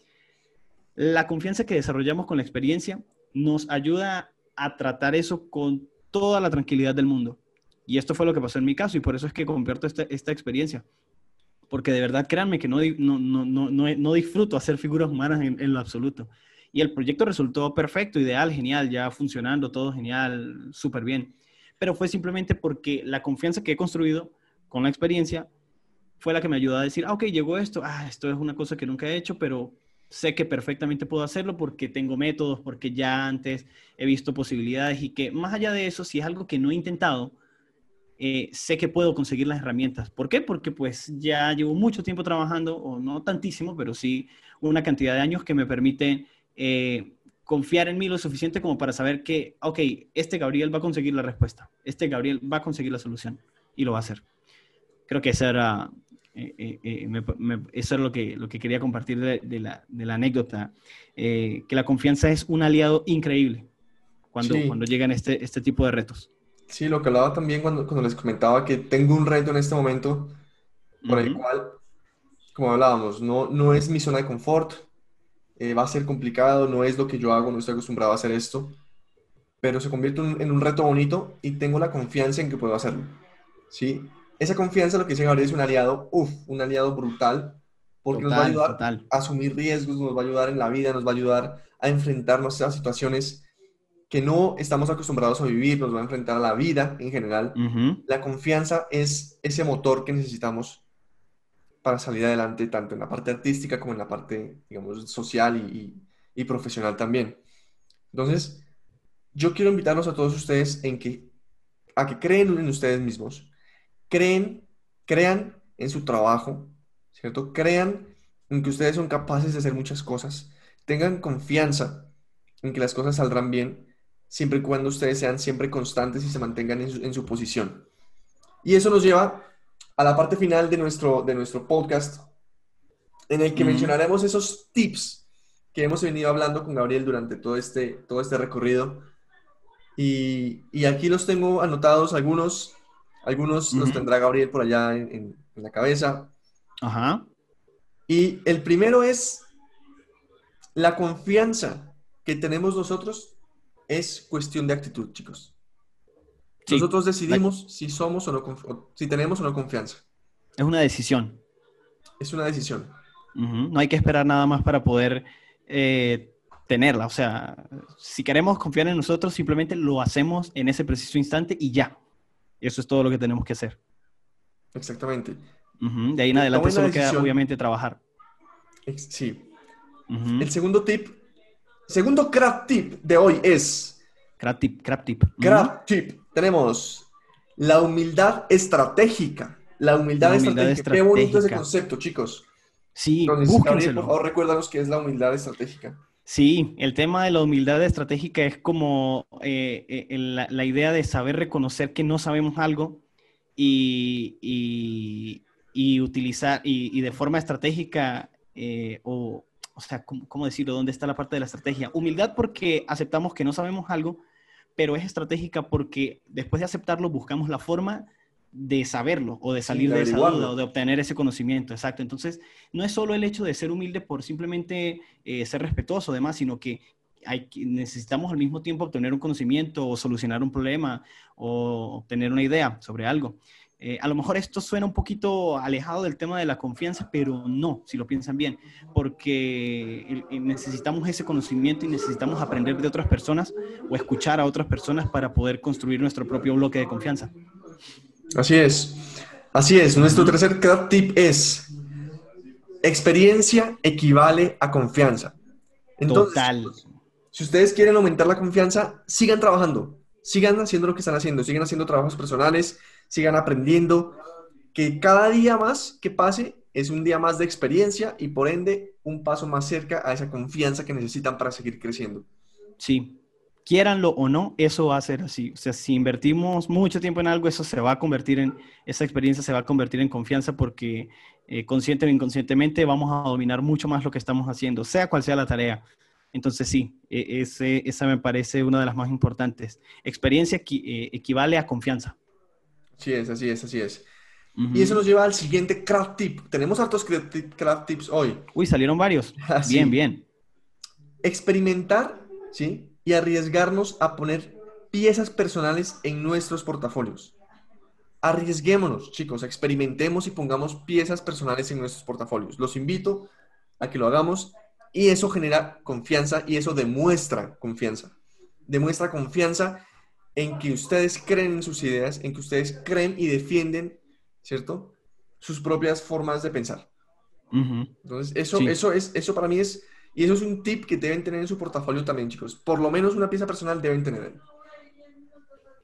la confianza que desarrollamos con la experiencia nos ayuda a tratar eso con toda la tranquilidad del mundo. Y esto fue lo que pasó en mi caso y por eso es que comparto esta, esta experiencia. Porque de verdad, créanme que no, no, no, no, disfruto hacer figuras humanas en, en, lo absoluto. Y el proyecto resultó perfecto, ideal, genial, ya funcionando, todo genial, súper bien. Pero fue simplemente porque la confianza que he construido con la experiencia, fue la que me ayudó a decir, ah, ok, llegó esto, ah, esto es una cosa que nunca he hecho, pero sé que perfectamente puedo hacerlo porque tengo métodos, porque ya antes he visto posibilidades y que más allá de eso, si es algo que no he intentado, eh, sé que puedo conseguir las herramientas. ¿Por qué? Porque pues ya llevo mucho tiempo trabajando, o no tantísimo, pero sí una cantidad de años que me permite eh, confiar en mí lo suficiente como para saber que, ok, este Gabriel va a conseguir la respuesta, este Gabriel va a conseguir la solución y lo va a hacer creo que eso era, eh, eh, eh, eso es lo que, lo que quería compartir de, la, de la, anécdota, que la confianza es un aliado increíble cuando, cuando llegan este, este tipo de retos. Sí, lo que hablaba también cuando, cuando les comentaba que tengo un reto en este momento por el cual, como hablábamos, no, no es mi zona de confort, va a ser complicado, no es lo que yo hago, no estoy acostumbrado a hacer esto, pero se convierte en un reto bonito y tengo la confianza en que puedo hacerlo. ¿sí? Esa confianza, lo que dice Gabriel, es un aliado, uff, un aliado brutal, porque nos va a ayudar a asumir riesgos, nos va a ayudar en la vida, nos va a ayudar a enfrentarnos a situaciones que no estamos acostumbrados a vivir, nos va a enfrentar a la vida en general. La confianza es ese motor que necesitamos para salir adelante, tanto en la parte artística como en la parte, digamos, social y, y profesional también. Entonces, yo quiero invitarlos a todos ustedes en que, a que creen en ustedes mismos, creen, crean en su trabajo, ¿cierto? Crean en que ustedes son capaces de hacer muchas cosas. Tengan confianza en que las cosas saldrán bien, siempre y cuando ustedes sean siempre constantes y se mantengan en su, posición. Y eso nos lleva a la parte final de nuestro, de nuestro podcast, en el que mencionaremos esos tips que hemos venido hablando con Gabriel durante todo este, todo este recorrido. Y, y aquí los tengo anotados algunos algunos los tendrá Gabriel por allá en, la cabeza. Ajá. Y el primero es la confianza que tenemos nosotros es cuestión de actitud, chicos. Nosotros decidimos si somos o no, si tenemos o no confianza. Es una decisión. Es una decisión. No hay que esperar nada más para poder eh, tenerla. O sea, si queremos confiar en nosotros, simplemente lo hacemos en ese preciso instante y ya. Eso es todo lo que tenemos que hacer. Exactamente. De ahí en adelante solo queda, obviamente, trabajar. Sí. El segundo tip, segundo crap tip de hoy es... Crap tip, crap tip. Crap tip. Tenemos la humildad estratégica. La humildad, estratégica. Qué bonito ese concepto, chicos. Sí, Entonces, por favor, recuérdanos qué es la humildad estratégica. Sí, el tema de la humildad estratégica es como eh, eh, la, idea de saber reconocer que no sabemos algo y, utilizar, y, de forma estratégica, eh, o, o sea, ¿cómo, decirlo? ¿Dónde está la parte de la estrategia? Humildad porque aceptamos que no sabemos algo, pero es estratégica porque después de aceptarlo buscamos la forma de saberlo o de salir de, esa duda o de obtener ese conocimiento, exacto. Entonces, no es solo el hecho de ser humilde por simplemente eh, ser respetuoso, demás, sino que hay, necesitamos al mismo tiempo obtener un conocimiento o solucionar un problema o obtener una idea sobre algo. Eh, a lo mejor esto suena un poquito alejado del tema de la confianza, pero no, si lo piensan bien, porque necesitamos ese conocimiento y necesitamos aprender de otras personas o escuchar a otras personas para poder construir nuestro propio bloque de confianza. Así es. Así es. Nuestro tercer tip es, experiencia equivale a confianza. Entonces, Total. Si ustedes quieren aumentar la confianza, sigan trabajando, sigan haciendo lo que están haciendo, sigan haciendo trabajos personales, sigan aprendiendo, que cada día más que pase es un día más de experiencia y por ende un paso más cerca a esa confianza que necesitan para seguir creciendo. Sí, quieranlo o no, eso va a ser así. O sea, si invertimos mucho tiempo en algo, eso se va a convertir en, esa experiencia se va a convertir en confianza porque eh, consciente o inconscientemente vamos a dominar mucho más lo que estamos haciendo, sea cual sea la tarea. Entonces sí, e, ese, esa me parece una de las más importantes. Experiencia eh, equivale a confianza. Así es, así es, así es. Y eso nos lleva al siguiente craft tip. Tenemos hartos craft tips hoy. Uy, salieron varios. Bien, bien. Experimentar, ¿sí? Y arriesgarnos a poner piezas personales en nuestros portafolios. Arriesguémonos, chicos, experimentemos y pongamos piezas personales en nuestros portafolios. Los invito a que lo hagamos y eso genera confianza y eso demuestra confianza. Demuestra confianza en que ustedes creen en sus ideas, en que ustedes creen y defienden, ¿cierto? Sus propias formas de pensar. Entonces, eso, eso, es, eso para mí es y eso es un tip que deben tener en su portafolio también, chicos. Por lo menos una pieza personal deben tener.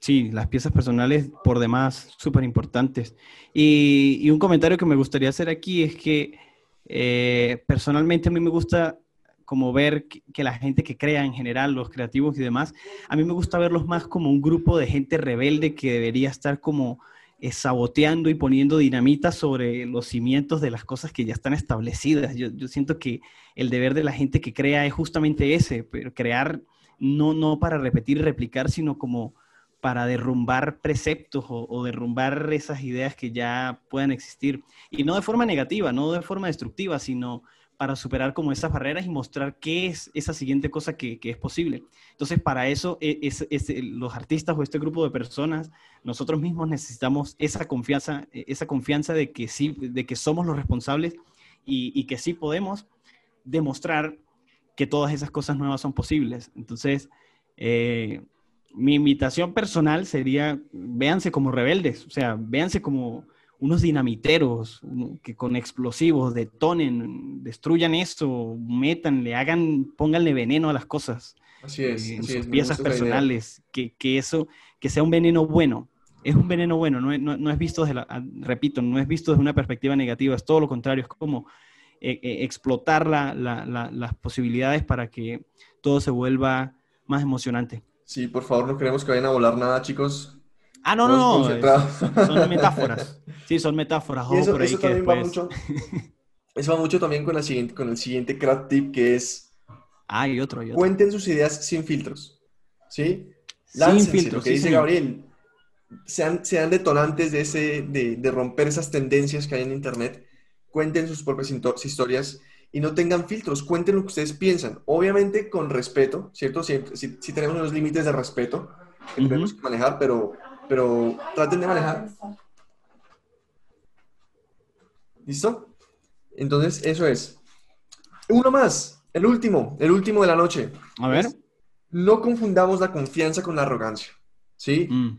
Sí, las piezas personales por demás súper importantes. Y, un comentario que me gustaría hacer aquí es que eh, personalmente a mí me gusta como ver que, la gente que crea en general, los creativos y demás, a mí me gusta verlos más como un grupo de gente rebelde que debería estar como eh, saboteando y poniendo dinamita sobre los cimientos de las cosas que ya están establecidas. Yo, siento que el deber de la gente que crea es justamente ese, pero crear no, no para repetir replicar, sino como para derrumbar preceptos o, o, derrumbar esas ideas que ya puedan existir. Y no de forma negativa, no de forma destructiva, sino para superar como esas barreras y mostrar qué es esa siguiente cosa que, es posible. Entonces, para eso, e, es, los artistas o este grupo de personas, nosotros mismos necesitamos esa confianza, e, esa confianza de que sí, de que somos los responsables y, que sí podemos demostrar que todas esas cosas nuevas son posibles. Entonces, eh, mi invitación personal sería, véanse como rebeldes, o sea, véanse como unos dinamiteros que con explosivos detonen, destruyan eso, metan, le hagan, pónganle veneno a las cosas. Así es. Eh, en sus piezas personales, que, que, eso, que sea un veneno bueno. Es un veneno bueno, no, no, no es visto desde la, ah, repito, no es visto desde una perspectiva negativa, es todo lo contrario, es como eh, eh, explotar la, la, las posibilidades para que todo se vuelva más emocionante. Sí, por favor, no queremos que vayan a volar nada, chicos. Ah, no, no, no. son metáforas. Sí, son metáforas. eso, también va mucho. Eso va mucho también con, la siguiente, con el siguiente crack tip que es. Ah, y otro, Cuenten sus ideas sin filtros. ¿Sí? sin filtros. Lo que dice Gabriel. Sean, sean detonantes de, ese, de, de romper esas tendencias que hay en Internet. Cuenten sus propias historias y no tengan filtros, cuenten lo que ustedes piensan. Obviamente con respeto, ¿cierto? Si, si, tenemos unos límites de respeto que tenemos que manejar, pero pero traten de manejar. ¿Listo? Entonces, eso es. Uno más, el último, el último de la noche. A ver. no confundamos la confianza con la arrogancia, ¿sí? Mm.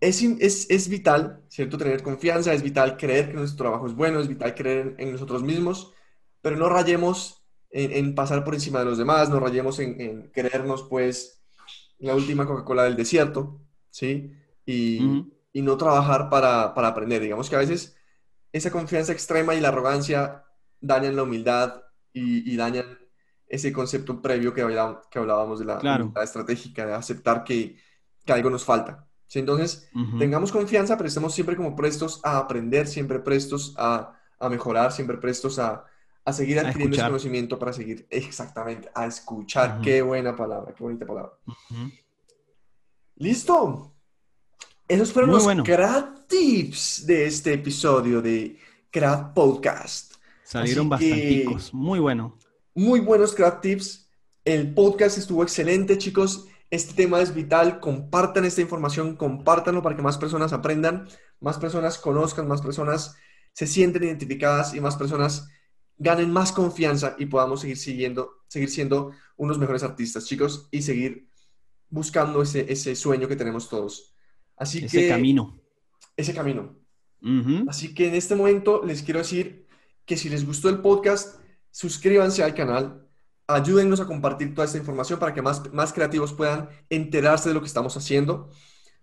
Es, es, es, vital, ¿cierto? Tener confianza, es vital creer que nuestro trabajo es bueno, es vital creer en nosotros mismos, pero no rayemos en, pasar por encima de los demás, no rayemos en, en creernos, pues, la última Coca-Cola del desierto, ¿sí? Y, y no trabajar para, para aprender. Digamos que a veces esa confianza extrema y la arrogancia dañan la humildad y, dañan ese concepto previo que, que hablábamos de la humildad estratégica, de aceptar que, que algo nos falta. Entonces, tengamos confianza, pero estemos siempre como prestos a aprender, siempre prestos a, a mejorar, siempre prestos a, a seguir adquiriendo ese conocimiento para seguir exactamente, a escuchar. Qué buena palabra, qué bonita palabra. Listo. Esos fueron los bueno. tips de este episodio de Craft Podcast. Salieron bastante muy bueno. Muy buenos craft tips. El podcast estuvo excelente, chicos. Este tema es vital. Compartan esta información, compártanlo para que más personas aprendan, más personas conozcan, más personas se sienten identificadas y más personas ganen más confianza y podamos seguir siguiendo, seguir siendo unos mejores artistas, chicos, y seguir buscando ese, ese sueño que tenemos todos. Así ese camino. Ese camino. Así que en este momento les quiero decir que si les gustó el podcast, suscríbanse al canal, ayúdennos a compartir toda esta información para que más, más creativos puedan enterarse de lo que estamos haciendo.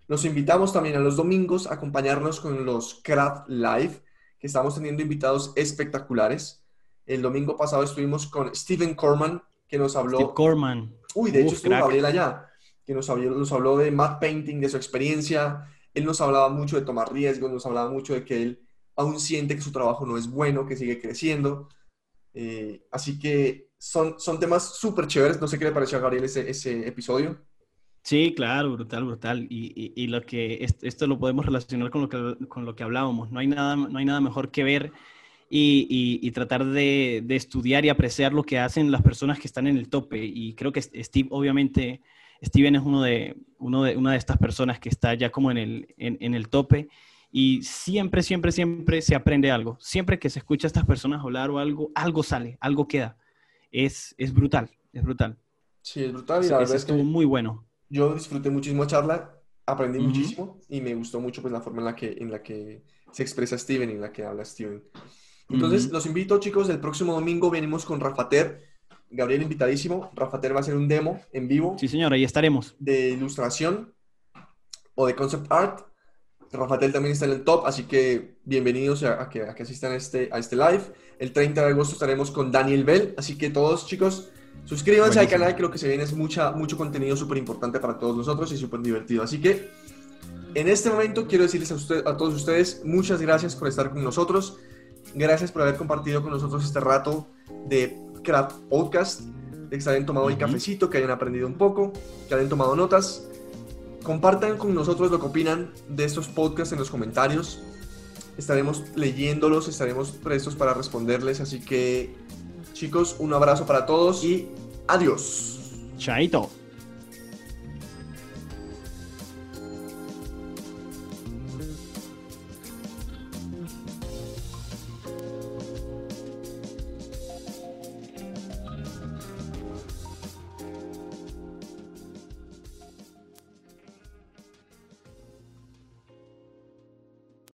Los invitamos también a los domingos a acompañarnos con los Craft Live, que estamos teniendo invitados espectaculares. El domingo pasado estuvimos con Steven Corman, que nos habló... Steve Corman. Uy, de hecho estuvo Gabriel allá que nos habló, nos habló de matte painting, de su experiencia. Él nos hablaba mucho de tomar riesgos, nos hablaba mucho de que él aún siente que su trabajo no es bueno, que sigue creciendo. Eh, así que son, son temas súper chéveres. No sé qué le pareció a Gabriel ese, ese episodio. Sí, claro, brutal, brutal. Y, y, lo que esto lo podemos relacionar con lo que, con lo que hablábamos. No hay nada, no hay nada mejor que ver y, y tratar de, de, estudiar y apreciar lo que hacen las personas que están en el tope. Y creo que Steve obviamente Steven es uno de, uno de, una de estas personas que está ya como en el, en, el tope y siempre, siempre, siempre se aprende algo. Siempre que se escucha a estas personas hablar o algo, algo sale, algo queda. Es, es brutal, es brutal. Sí, es brutal y la verdad es que muy bueno. Yo disfruté muchísimo la charla, aprendí muchísimo y me gustó mucho pues la forma en la que, en la que se expresa Steven y en la que habla Steven. Entonces, los invito, chicos, el próximo domingo venimos con Rafater Gabriel invitadísimo. Rafater va a hacer un demo en vivo. Sí, señor, ahí estaremos. De ilustración o de concept art. Rafael también está en el top, así que bienvenidos a, que, asistan a este, a este live. El 30 de agosto estaremos con Daniel Bell, así que todos chicos, suscríbanse al canal, creo que se viene es mucha, mucho contenido súper importante para todos nosotros y súper divertido. Así que en este momento quiero decirles a, a todos ustedes muchas gracias por estar con nosotros, gracias por haber compartido con nosotros este rato de Craft Podcast, de que se hayan tomado el cafecito, que hayan aprendido un poco, que hayan tomado notas. Compartan con nosotros lo que opinan de estos podcasts en los comentarios. Estaremos leyéndolos, estaremos prestos para responderles. Así que, chicos, un abrazo para todos y adiós. Chaito.